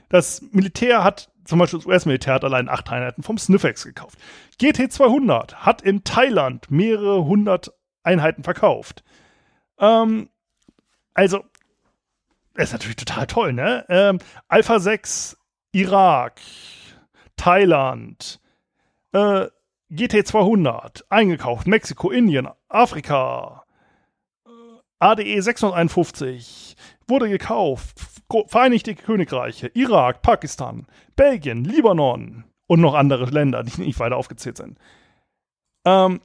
Das Militär hat, zum Beispiel das US-Militär hat allein acht Einheiten vom Sniffex gekauft. GT200 hat in Thailand mehrere hundert Einheiten verkauft. Ähm, also, ist natürlich total toll, ne? Ähm, Alpha 6, Irak, Thailand, äh, GT200, eingekauft, Mexiko, Indien, Afrika, äh, ADE 651, wurde gekauft, Vereinigte Königreiche, Irak, Pakistan, Belgien, Libanon und noch andere Länder, die nicht weiter aufgezählt sind. Ähm,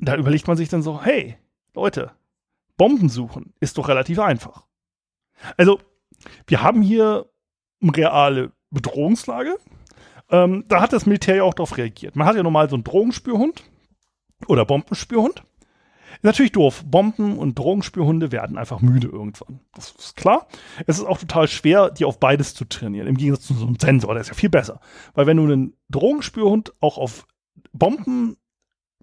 da überlegt man sich dann so, hey, Leute, Bomben suchen ist doch relativ einfach. Also, wir haben hier eine reale Bedrohungslage. Ähm, da hat das Militär ja auch darauf reagiert. Man hat ja normal so einen Drogenspürhund oder Bombenspürhund. Natürlich doof. Bomben- und Drogenspürhunde werden einfach müde irgendwann. Das ist klar. Es ist auch total schwer, die auf beides zu trainieren. Im Gegensatz zu so einem Sensor, der ist ja viel besser. Weil wenn du einen Drogenspürhund auch auf Bomben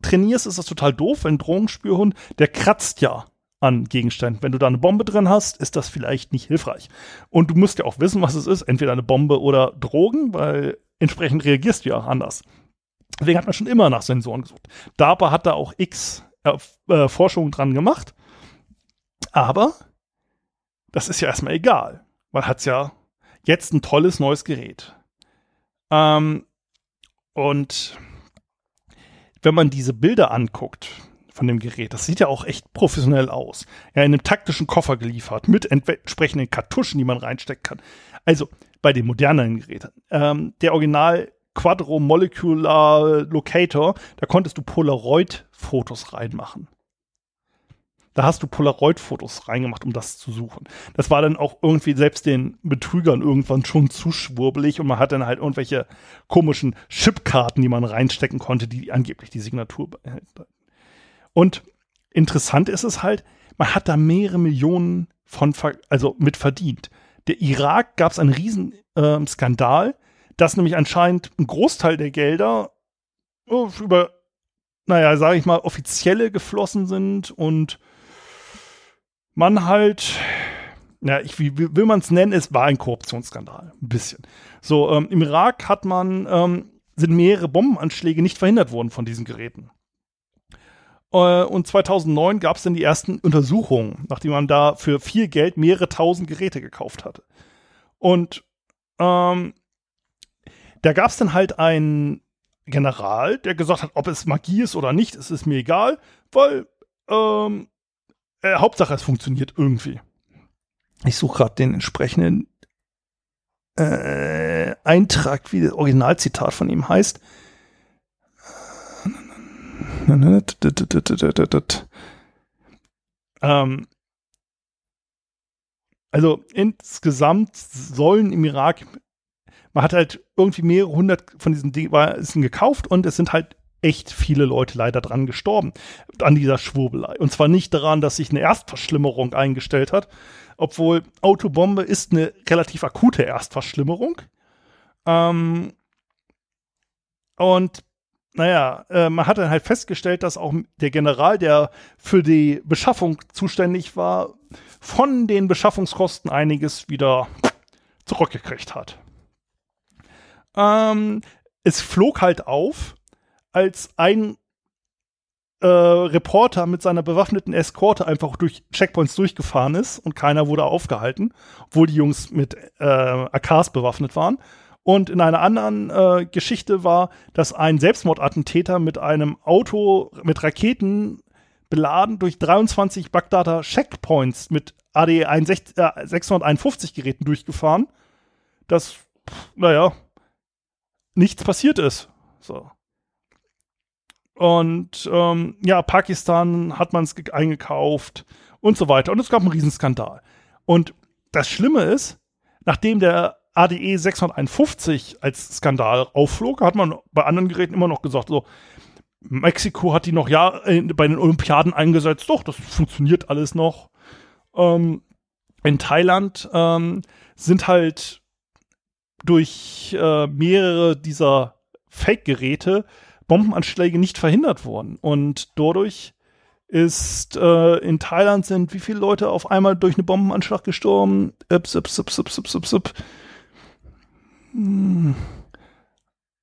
trainierst, ist das total doof. Ein Drogenspürhund, der kratzt ja an Gegenständen. Wenn du da eine Bombe drin hast, ist das vielleicht nicht hilfreich. Und du musst ja auch wissen, was es ist. Entweder eine Bombe oder Drogen, weil entsprechend reagierst du ja anders. Deswegen hat man schon immer nach Sensoren gesucht. DARPA hat da auch X äh, äh, Forschungen dran gemacht. Aber das ist ja erstmal egal. Man hat ja jetzt ein tolles neues Gerät. Ähm, und wenn man diese Bilder anguckt, von dem Gerät. Das sieht ja auch echt professionell aus. Ja, in einem taktischen Koffer geliefert, mit entsprechenden Kartuschen, die man reinstecken kann. Also bei den modernen Geräten. Ähm, der Original Quadro Molecular Locator, da konntest du Polaroid-Fotos reinmachen. Da hast du Polaroid-Fotos reingemacht, um das zu suchen. Das war dann auch irgendwie selbst den Betrügern irgendwann schon zu schwurbelig und man hat dann halt irgendwelche komischen Chipkarten, die man reinstecken konnte, die angeblich die Signatur und interessant ist es halt, man hat da mehrere Millionen von, also mit verdient. Der Irak gab es einen riesen äh, Skandal, dass nämlich anscheinend ein Großteil der Gelder oh, über, naja, sage ich mal, offizielle geflossen sind und man halt, ja, ich, wie will man es nennen, es war ein Korruptionsskandal, ein bisschen. So, ähm, im Irak hat man, ähm, sind mehrere Bombenanschläge nicht verhindert worden von diesen Geräten. Äh, und 2009 gab es dann die ersten Untersuchungen, nachdem man da für viel Geld mehrere tausend Geräte gekauft hatte. Und ähm, da gab es dann halt einen General, der gesagt hat, ob es Magie ist oder nicht, es ist mir egal, weil ähm, äh, Hauptsache es funktioniert irgendwie. Ich suche gerade den entsprechenden äh, Eintrag, wie das Originalzitat von ihm heißt. Ähm, also insgesamt sollen im Irak, man hat halt irgendwie mehrere hundert von diesen Dingen gekauft und es sind halt echt viele Leute leider dran gestorben an dieser Schwurbelei. Und zwar nicht daran, dass sich eine Erstverschlimmerung eingestellt hat, obwohl Autobombe ist eine relativ akute Erstverschlimmerung. Ähm, und naja, äh, man hat dann halt festgestellt, dass auch der General, der für die Beschaffung zuständig war, von den Beschaffungskosten einiges wieder zurückgekriegt hat. Ähm, es flog halt auf, als ein äh, Reporter mit seiner bewaffneten Eskorte einfach durch Checkpoints durchgefahren ist und keiner wurde aufgehalten, obwohl die Jungs mit äh, AKs bewaffnet waren. Und in einer anderen äh, Geschichte war, dass ein Selbstmordattentäter mit einem Auto mit Raketen beladen durch 23 Bagdader Checkpoints mit AD 651 Geräten durchgefahren, dass, naja, nichts passiert ist. So. Und ähm, ja, Pakistan hat man es eingekauft und so weiter. Und es gab einen Riesenskandal. Und das Schlimme ist, nachdem der ADE 651 als Skandal aufflog, hat man bei anderen Geräten immer noch gesagt, so, Mexiko hat die noch ja äh, bei den Olympiaden eingesetzt, doch, das funktioniert alles noch. Ähm, in Thailand ähm, sind halt durch äh, mehrere dieser Fake-Geräte Bombenanschläge nicht verhindert worden. Und dadurch ist äh, in Thailand sind wie viele Leute auf einmal durch einen Bombenanschlag gestorben? Ups, ups, ups, ups, ups, ups, ups. Hm.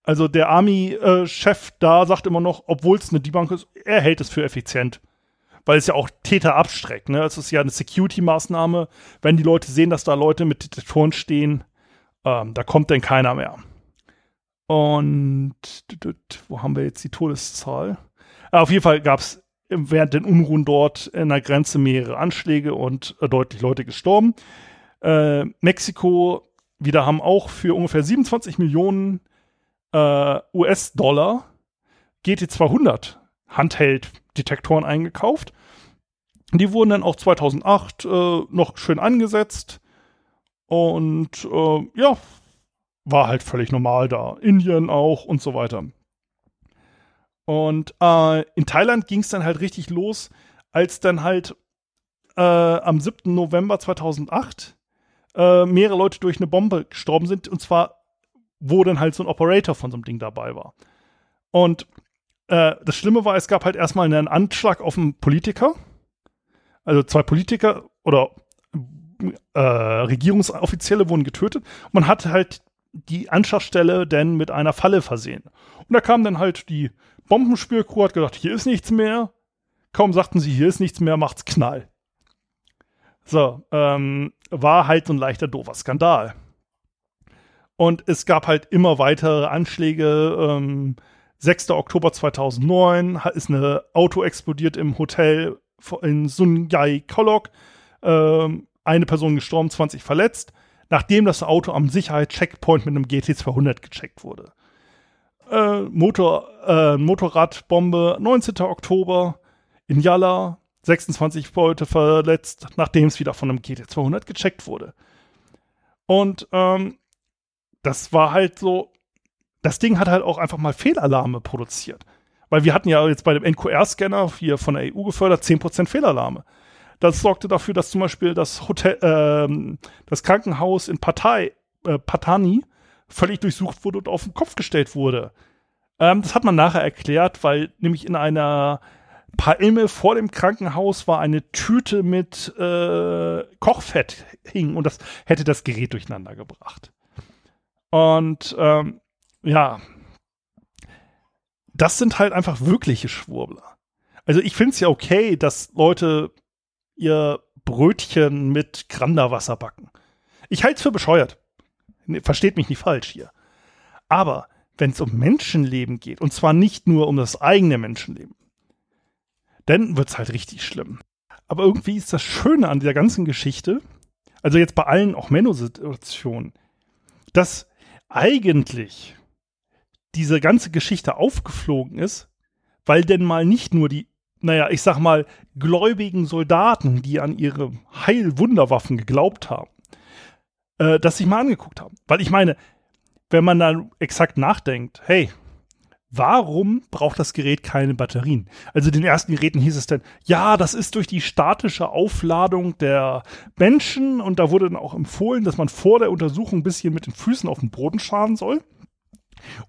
Also der Army-Chef da sagt immer noch, obwohl es eine Debunk ist, er hält es für effizient. Weil es ja auch Täter abstreckt. Ne? Es ist ja eine Security-Maßnahme. Wenn die Leute sehen, dass da Leute mit Detektoren stehen, ähm, da kommt denn keiner mehr. Und wo haben wir jetzt die Todeszahl? Ah, auf jeden Fall gab es während den Unruhen dort in der Grenze mehrere Anschläge und äh, deutlich Leute gestorben. Äh, Mexiko wieder haben auch für ungefähr 27 Millionen äh, US-Dollar GT200 Handheld-Detektoren eingekauft. Die wurden dann auch 2008 äh, noch schön angesetzt und äh, ja, war halt völlig normal da. Indien auch und so weiter. Und äh, in Thailand ging es dann halt richtig los, als dann halt äh, am 7. November 2008 äh, mehrere Leute durch eine Bombe gestorben sind. Und zwar, wo dann halt so ein Operator von so einem Ding dabei war. Und äh, das Schlimme war, es gab halt erstmal einen Anschlag auf einen Politiker. Also zwei Politiker oder äh, Regierungsoffizielle wurden getötet. Man hat halt die Anschlagstelle denn mit einer Falle versehen. Und da kam dann halt die Bombenspürcrew, hat gesagt, hier ist nichts mehr. Kaum sagten sie, hier ist nichts mehr, macht's Knall. So, ähm, war halt so ein leichter doofer Skandal. Und es gab halt immer weitere Anschläge. Ähm, 6. Oktober 2009 ist ein Auto explodiert im Hotel in Sunyai Kolok. Ähm, eine Person gestorben, 20 verletzt nachdem das Auto am Sicherheitscheckpoint mit einem GT200 gecheckt wurde. Äh, Motor, äh, Motorradbombe, 19. Oktober in Yalla, 26 Leute verletzt, nachdem es wieder von einem GT200 gecheckt wurde. Und ähm, das war halt so, das Ding hat halt auch einfach mal Fehlalarme produziert. Weil wir hatten ja jetzt bei dem NQR-Scanner hier von der EU gefördert 10% Fehlalarme. Das sorgte dafür, dass zum Beispiel das Hotel, äh, das Krankenhaus in Patay, äh, Patani völlig durchsucht wurde und auf den Kopf gestellt wurde. Ähm, das hat man nachher erklärt, weil nämlich in einer Palme vor dem Krankenhaus war eine Tüte mit äh, Kochfett hing und das hätte das Gerät durcheinander gebracht. Und ähm, ja, das sind halt einfach wirkliche Schwurbler. Also ich finde es ja okay, dass Leute ihr Brötchen mit Granderwasser backen. Ich halte es für bescheuert. Versteht mich nicht falsch hier. Aber wenn es um Menschenleben geht, und zwar nicht nur um das eigene Menschenleben, dann wird es halt richtig schlimm. Aber irgendwie ist das Schöne an dieser ganzen Geschichte, also jetzt bei allen auch Menno-Situationen, dass eigentlich diese ganze Geschichte aufgeflogen ist, weil denn mal nicht nur die naja, ich sag mal, gläubigen Soldaten, die an ihre Heilwunderwaffen geglaubt haben, äh, das sich mal angeguckt haben. Weil ich meine, wenn man dann exakt nachdenkt, hey, warum braucht das Gerät keine Batterien? Also den ersten Geräten hieß es dann, ja, das ist durch die statische Aufladung der Menschen und da wurde dann auch empfohlen, dass man vor der Untersuchung ein bisschen mit den Füßen auf den Boden scharen soll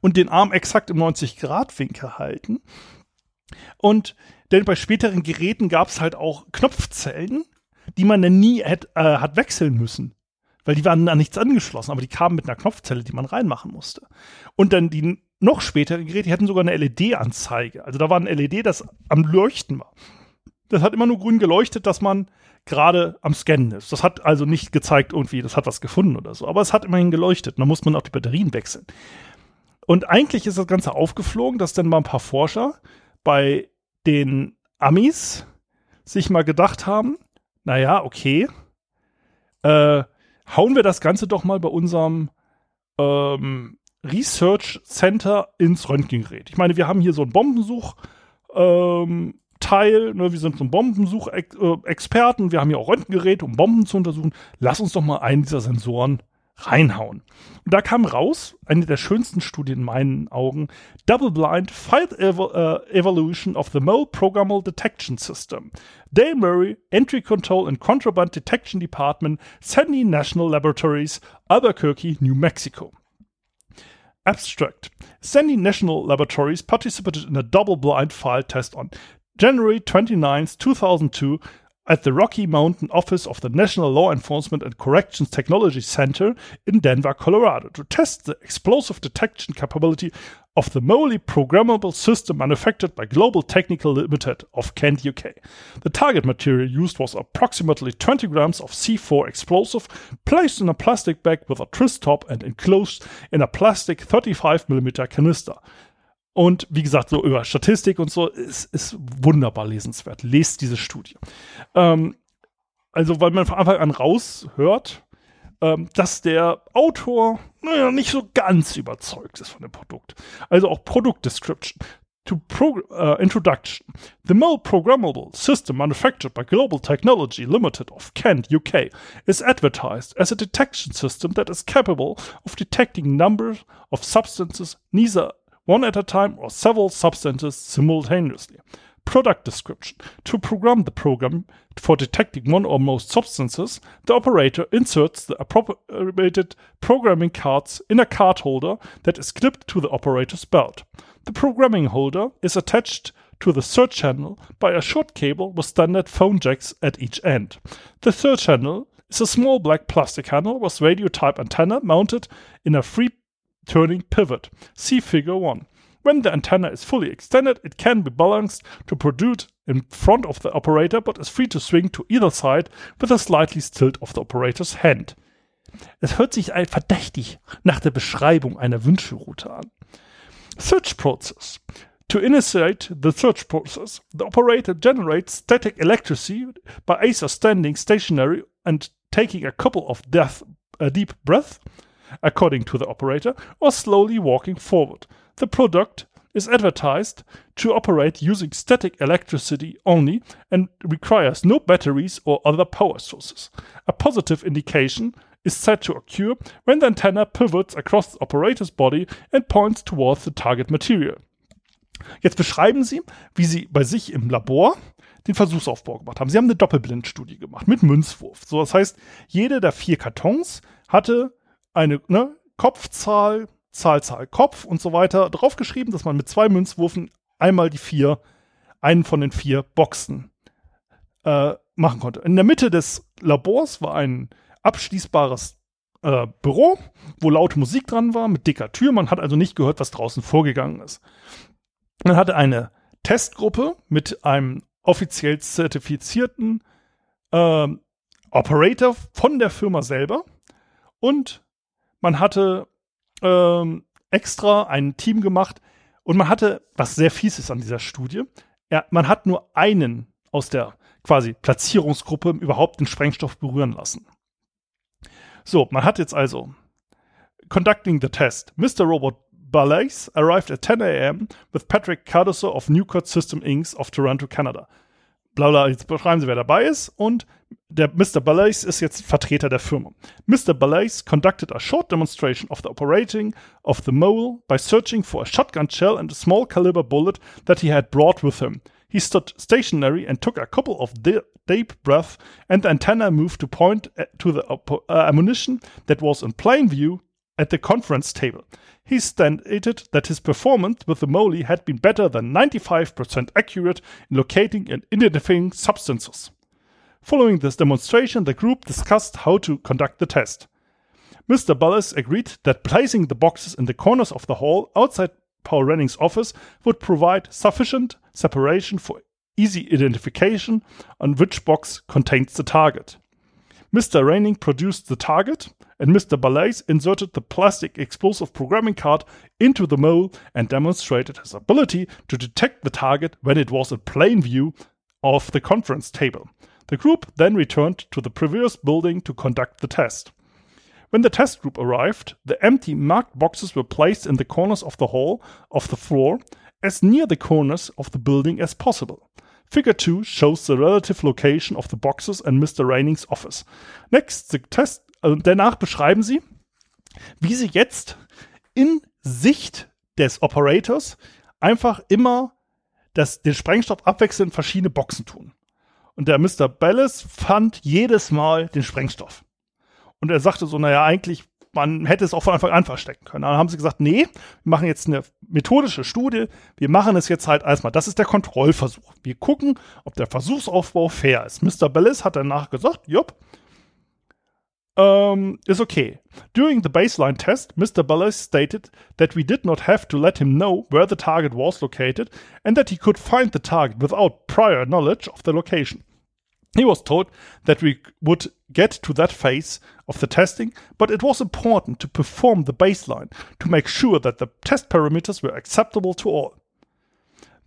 und den Arm exakt im 90-Grad-Winkel halten. Und denn bei späteren Geräten gab es halt auch Knopfzellen, die man dann nie hat, äh, hat wechseln müssen. Weil die waren an nichts angeschlossen, aber die kamen mit einer Knopfzelle, die man reinmachen musste. Und dann die noch späteren Geräte, die hatten sogar eine LED-Anzeige. Also da war ein LED, das am Leuchten war. Das hat immer nur grün geleuchtet, dass man gerade am Scannen ist. Das hat also nicht gezeigt, irgendwie, das hat was gefunden oder so. Aber es hat immerhin geleuchtet. Da muss man auch die Batterien wechseln. Und eigentlich ist das Ganze aufgeflogen, dass dann mal ein paar Forscher bei den Amis sich mal gedacht haben, naja, okay, äh, hauen wir das Ganze doch mal bei unserem ähm, Research Center ins Röntgengerät. Ich meine, wir haben hier so ein Bombensuch. Ähm, ne, wir sind so ein Bombensuchexperten, wir haben hier auch Röntgengeräte, um Bomben zu untersuchen. Lass uns doch mal einen dieser Sensoren reinhauen. Und da kam raus, eine der schönsten Studien in meinen Augen, Double Blind Fight Ev uh, Evolution of the Mole Programmable Detection System. Dale Murray, Entry Control and Contraband Detection Department, Sandy National Laboratories, Albuquerque, New Mexico. Abstract. Sandy National Laboratories participated in a double blind file test on January 29, 2002, at the Rocky Mountain office of the National Law Enforcement and Corrections Technology Center in Denver, Colorado, to test the explosive detection capability of the MOLI programmable system manufactured by Global Technical Limited of Kent, UK. The target material used was approximately 20 grams of C4 explosive placed in a plastic bag with a twist top and enclosed in a plastic 35mm canister. Und wie gesagt, so über Statistik und so ist, ist wunderbar lesenswert. Lest diese Studie. Ähm, also, weil man von Anfang an raushört, ähm, dass der Autor naja, nicht so ganz überzeugt ist von dem Produkt. Also auch Produktdescription. To pro uh, introduction. The MOL programmable system manufactured by Global Technology Limited of Kent, UK, is advertised as a detection system that is capable of detecting numbers of substances neither one at a time or several substances simultaneously. Product description. To program the program for detecting one or most substances, the operator inserts the appropriated programming cards in a card holder that is clipped to the operator's belt. The programming holder is attached to the third channel by a short cable with standard phone jacks at each end. The third channel is a small black plastic handle with radio type antenna mounted in a free turning pivot. See figure 1. When the antenna is fully extended, it can be balanced to produce in front of the operator, but is free to swing to either side with a slightly tilt of the operator's hand. Es hört sich verdächtig nach der Beschreibung einer Wünschelroute an. Search Process. To initiate the search process, the operator generates static electricity by either standing stationary and taking a couple of death, a deep breath, according to the operator, or slowly walking forward. The product is advertised to operate using static electricity only and requires no batteries or other power sources. A positive indication is said to occur when the antenna pivots across the operator's body and points towards the target material. Jetzt beschreiben Sie, wie Sie bei sich im Labor den Versuchsaufbau gemacht haben. Sie haben eine Doppelblindstudie gemacht mit Münzwurf. So, das heißt, jede der vier Kartons hatte eine ne, Kopfzahl, Zahl, Zahl, Kopf und so weiter draufgeschrieben, dass man mit zwei Münzwürfen einmal die vier, einen von den vier Boxen äh, machen konnte. In der Mitte des Labors war ein abschließbares äh, Büro, wo laute Musik dran war, mit dicker Tür. Man hat also nicht gehört, was draußen vorgegangen ist. Man hatte eine Testgruppe mit einem offiziell zertifizierten äh, Operator von der Firma selber und man hatte ähm, extra ein Team gemacht und man hatte, was sehr fies ist an dieser Studie, ja, man hat nur einen aus der quasi Platzierungsgruppe überhaupt den Sprengstoff berühren lassen. So, man hat jetzt also conducting the test. Mr. Robot Balais arrived at 10 a.m. with Patrick Cardoso of Newcott System Inc. of Toronto, Canada. Bla bla, jetzt beschreiben sie, wer dabei ist und der Mr. Balais ist jetzt Vertreter der Firma. Mr. Balais conducted a short demonstration of the operating of the mole by searching for a shotgun shell and a small caliber bullet that he had brought with him. He stood stationary and took a couple of deep breaths, and the antenna moved to point uh, to the uh, ammunition that was in plain view at the conference table. He stated that his performance with the Molly had been better than 95% accurate in locating and identifying substances. Following this demonstration, the group discussed how to conduct the test. Mr. Bullis agreed that placing the boxes in the corners of the hall outside Paul Renning's office would provide sufficient separation for easy identification on which box contains the target. Mr. Renning produced the target, and Mr. Balais inserted the plastic explosive programming card into the mole and demonstrated his ability to detect the target when it was in plain view of the conference table. The group then returned to the previous building to conduct the test. When the test group arrived, the empty marked boxes were placed in the corners of the hall of the floor, as near the corners of the building as possible. Figure 2 shows the relative location of the boxes in Mr. Raining's office. Next, the test, also danach beschreiben sie, wie sie jetzt in Sicht des Operators einfach immer das, den Sprengstoff abwechselnd in verschiedene Boxen tun. Und der Mr. Bellis fand jedes Mal den Sprengstoff. Und er sagte so, naja, eigentlich man hätte es auch von Anfang an verstecken können. Dann haben sie gesagt, nee, wir machen jetzt eine methodische Studie. Wir machen es jetzt halt erstmal. Das ist der Kontrollversuch. Wir gucken, ob der Versuchsaufbau fair ist. Mr. Bellis hat danach gesagt, jupp, um, is okay. During the baseline test, Mr. Bellis stated that we did not have to let him know where the target was located and that he could find the target without prior knowledge of the location. He was told that we would get to that phase of the testing, but it was important to perform the baseline to make sure that the test parameters were acceptable to all.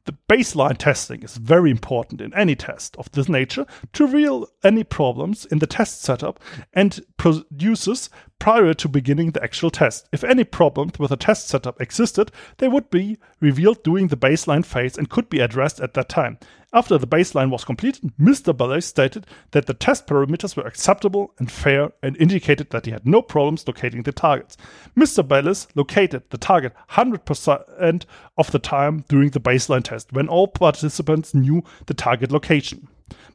The baseline testing is very important in any test of this nature to reveal any problems in the test setup and produces prior to beginning the actual test. If any problems with the test setup existed, they would be revealed during the baseline phase and could be addressed at that time. After the baseline was completed, Mr. Ballet stated that the test parameters were acceptable and fair and indicated that he had no problems locating the targets. Mr. Ballis located the target 100% of the time during the baseline test when all participants knew the target location.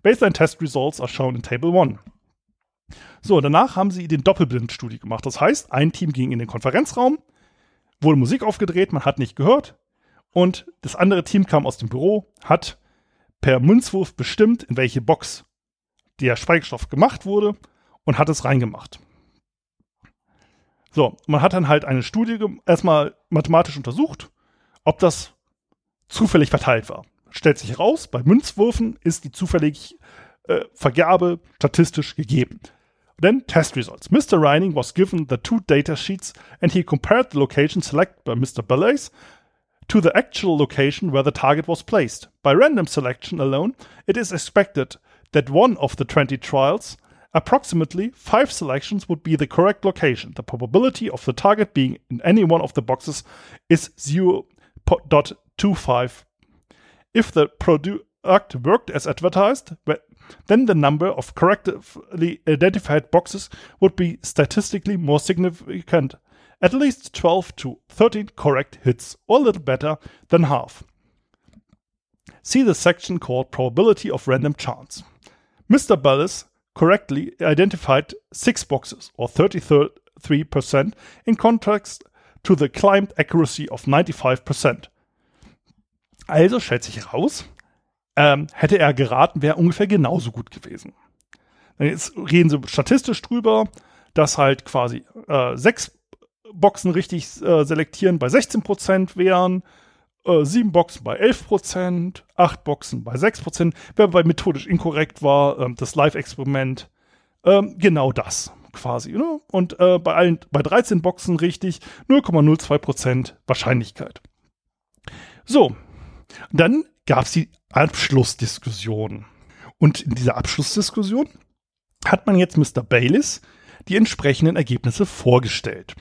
Baseline test results are shown in Table 1. So, danach haben sie den Doppelblindstudie gemacht. Das heißt, ein Team ging in den Konferenzraum, wurde Musik aufgedreht, man hat nicht gehört. Und das andere Team kam aus dem Büro, hat per Münzwurf bestimmt, in welche Box der Sprengstoff gemacht wurde und hat es reingemacht. So, man hat dann halt eine Studie erstmal mathematisch untersucht, ob das zufällig verteilt war. Stellt sich heraus, bei Münzwürfen ist die zufällige äh, Vergabe statistisch gegeben. Then test results. Mr. Reining was given the two data sheets and he compared the location selected by Mr. Belays to the actual location where the target was placed. By random selection alone, it is expected that one of the 20 trials, approximately five selections, would be the correct location. The probability of the target being in any one of the boxes is 0.25. If the product worked as advertised, then the number of correctly identified boxes would be statistically more significant at least 12 to 13 correct hits, or a little better than half. See the section called Probability of Random Chance. Mr. Ballis correctly identified six boxes, or 33%, in contrast to the claimed accuracy of 95%. Also stellt sich heraus, ähm, hätte er geraten, wäre ungefähr genauso gut gewesen. Jetzt reden sie statistisch drüber, dass halt quasi äh, sechs Boxen richtig äh, selektieren bei 16% wären, äh, sieben Boxen bei 11%, acht Boxen bei 6%. Wer bei methodisch inkorrekt war, äh, das Live-Experiment, ähm, genau das quasi. Ne? Und äh, bei, allen, bei 13 Boxen richtig 0,02% Wahrscheinlichkeit. So, dann gab es die Abschlussdiskussion. Und in dieser Abschlussdiskussion hat man jetzt Mr. Bayliss die entsprechenden Ergebnisse vorgestellt.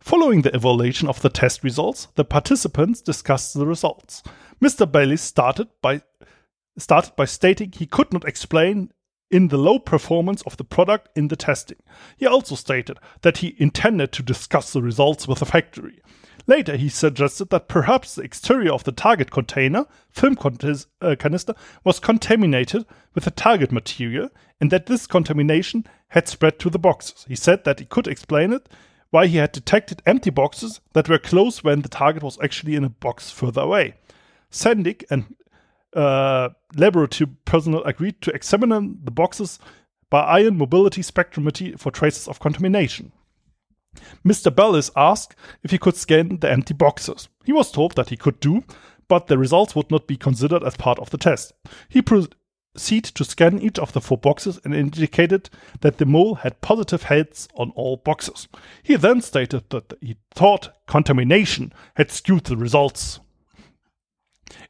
Following the evaluation of the test results, the participants discussed the results. Mr. Bailey started by started by stating he could not explain in the low performance of the product in the testing. He also stated that he intended to discuss the results with the factory. Later, he suggested that perhaps the exterior of the target container, film uh, canister, was contaminated with the target material and that this contamination had spread to the boxes. He said that he could explain it why he had detected empty boxes that were close when the target was actually in a box further away. Sandik and uh, laboratory personnel agreed to examine the boxes by ion mobility spectrometry for traces of contamination. Mr. Bellis asked if he could scan the empty boxes. He was told that he could do, but the results would not be considered as part of the test. He proceeded to scan each of the four boxes and indicated that the mole had positive heads on all boxes. He then stated that he thought contamination had skewed the results.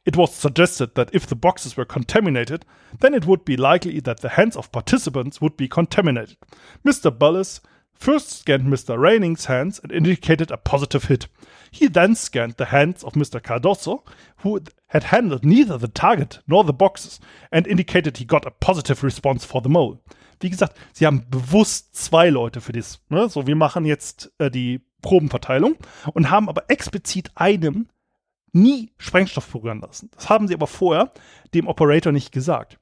It was suggested that if the boxes were contaminated, then it would be likely that the hands of participants would be contaminated. Mr. Bellis first scanned Mr. Raining's hands and indicated a positive hit. He then scanned the hands of Mr. Cardoso, who had handled neither the target nor the boxes, and indicated he got a positive response for the mole. Wie gesagt, sie haben bewusst zwei Leute für das. Ne? So, wir machen jetzt äh, die Probenverteilung und haben aber explizit einem nie Sprengstoff programmieren lassen. Das haben sie aber vorher dem Operator nicht gesagt.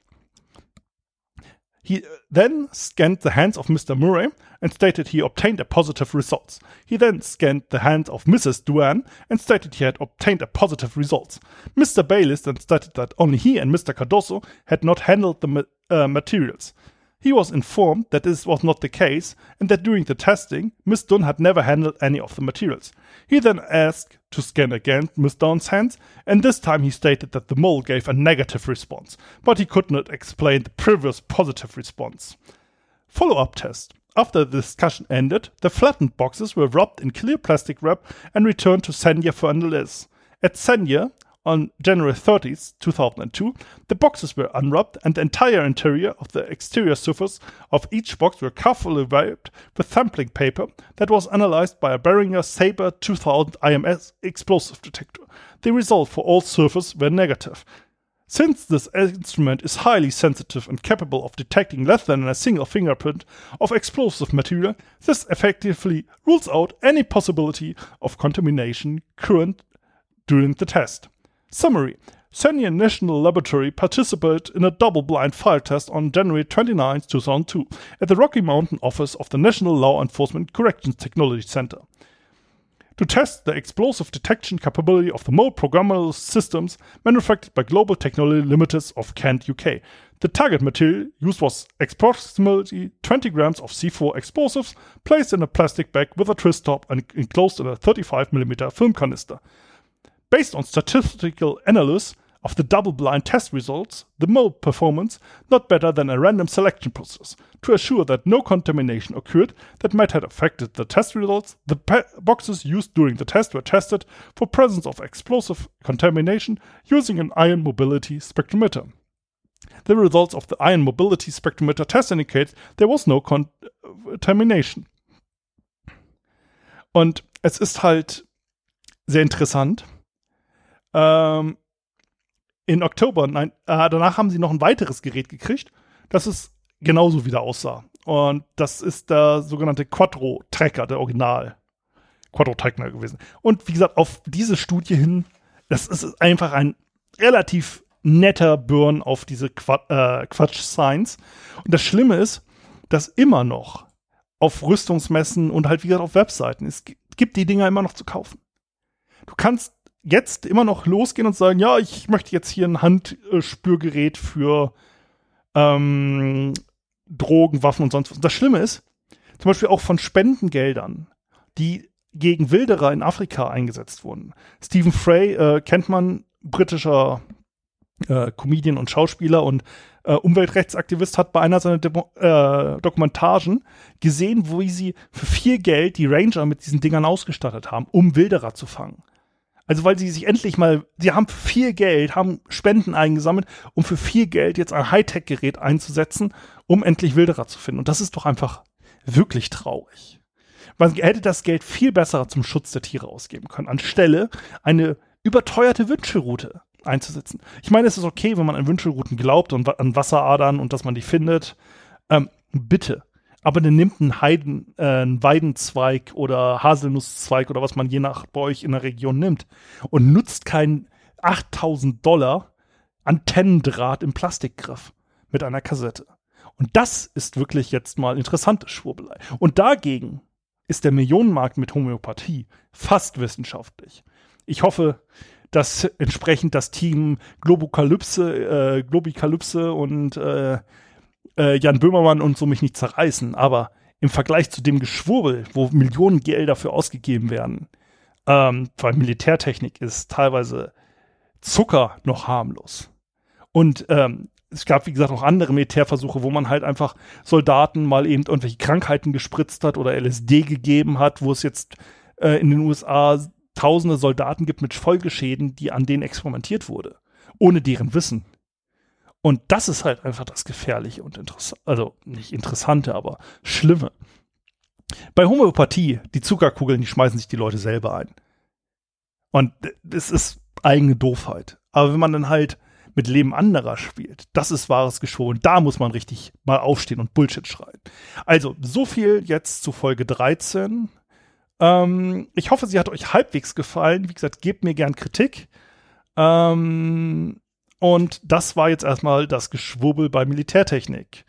He then scanned the hands of Mr. Murray and stated he obtained a positive results. He then scanned the hands of Mrs. Duane and stated he had obtained a positive results. Mr. Bayliss then stated that only he and Mr. Cardoso had not handled the ma- uh, materials. He was informed that this was not the case and that during the testing, Miss Dunn had never handled any of the materials. He then asked to scan again Miss Dunn's hands, and this time he stated that the mole gave a negative response, but he could not explain the previous positive response. Follow up test. After the discussion ended, the flattened boxes were wrapped in clear plastic wrap and returned to Senya for analysis. At Senya, on January 30th, 2002, the boxes were unwrapped and the entire interior of the exterior surface of each box were carefully wiped with sampling paper that was analyzed by a Behringer Sabre 2000 IMS explosive detector. The result for all surfaces were negative. Since this instrument is highly sensitive and capable of detecting less than a single fingerprint of explosive material, this effectively rules out any possibility of contamination current during the test. Summary Senya National Laboratory participated in a double blind fire test on January 29, 2002, at the Rocky Mountain office of the National Law Enforcement Corrections Technology Center. To test the explosive detection capability of the mode programmable systems manufactured by Global Technology Limited of Kent, UK. The target material used was approximately 20 grams of C4 explosives placed in a plastic bag with a twist top and enclosed in a 35mm film canister. Based on statistical analysis of the double blind test results, the mold performance not better than a random selection process. To assure that no contamination occurred that might have affected the test results, the boxes used during the test were tested for presence of explosive contamination using an ion mobility spectrometer. The results of the ion mobility spectrometer test indicate there was no contamination. Und es ist halt sehr interessant, Ähm, in Oktober, nein, äh, danach haben sie noch ein weiteres Gerät gekriegt, das es genauso wieder aussah. Und das ist der sogenannte Quattro-Tracker, der Original Quattro-Tracker gewesen. Und wie gesagt, auf diese Studie hin, das ist einfach ein relativ netter Burn auf diese Qua äh, Quatsch-Science. Und das Schlimme ist, dass immer noch auf Rüstungsmessen und halt wie gesagt auf Webseiten, es gibt die Dinger immer noch zu kaufen. Du kannst jetzt immer noch losgehen und sagen, ja, ich möchte jetzt hier ein Handspürgerät für ähm, Drogen, Waffen und sonst was. Das Schlimme ist, zum Beispiel auch von Spendengeldern, die gegen Wilderer in Afrika eingesetzt wurden. Stephen Frey äh, kennt man, britischer äh, Comedian und Schauspieler und äh, Umweltrechtsaktivist, hat bei einer seiner Demo äh, Dokumentagen gesehen, wie sie für viel Geld die Ranger mit diesen Dingern ausgestattet haben, um Wilderer zu fangen. Also weil sie sich endlich mal, sie haben viel Geld, haben Spenden eingesammelt, um für viel Geld jetzt ein Hightech-Gerät einzusetzen, um endlich Wilderer zu finden. Und das ist doch einfach wirklich traurig. Man hätte das Geld viel besser zum Schutz der Tiere ausgeben können, anstelle eine überteuerte Wünschelroute einzusetzen. Ich meine, es ist okay, wenn man an Wünschelrouten glaubt und an Wasseradern und dass man die findet. Ähm, bitte aber dann nimmt einen, Heiden, äh, einen Weidenzweig oder Haselnusszweig oder was man je nach bei euch in der Region nimmt und nutzt keinen 8000 Dollar Antennendraht im Plastikgriff mit einer Kassette. Und das ist wirklich jetzt mal interessante Schwurbelei. Und dagegen ist der Millionenmarkt mit Homöopathie fast wissenschaftlich. Ich hoffe, dass entsprechend das Team Globokalypse, äh, und äh, äh, Jan Böhmermann und so mich nicht zerreißen, aber im Vergleich zu dem Geschwurbel, wo Millionen Geld dafür ausgegeben werden, ähm, weil Militärtechnik ist teilweise Zucker noch harmlos. Und ähm, es gab, wie gesagt, auch andere Militärversuche, wo man halt einfach Soldaten mal eben irgendwelche Krankheiten gespritzt hat oder LSD gegeben hat, wo es jetzt äh, in den USA tausende Soldaten gibt mit Folgeschäden, die an denen experimentiert wurde, ohne deren Wissen. Und das ist halt einfach das Gefährliche und interessante, also nicht interessante, aber schlimme. Bei Homöopathie, die Zuckerkugeln, die schmeißen sich die Leute selber ein. Und das ist eigene Doofheit. Aber wenn man dann halt mit Leben anderer spielt, das ist wahres Geschworen. Da muss man richtig mal aufstehen und Bullshit schreien. Also, so viel jetzt zu Folge 13. Ähm, ich hoffe, sie hat euch halbwegs gefallen. Wie gesagt, gebt mir gern Kritik. Ähm, und das war jetzt erstmal das Geschwurbel bei Militärtechnik.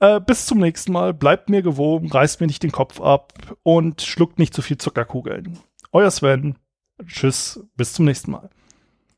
Äh, bis zum nächsten Mal. Bleibt mir gewogen, reißt mir nicht den Kopf ab und schluckt nicht zu viel Zuckerkugeln. Euer Sven. Tschüss. Bis zum nächsten Mal.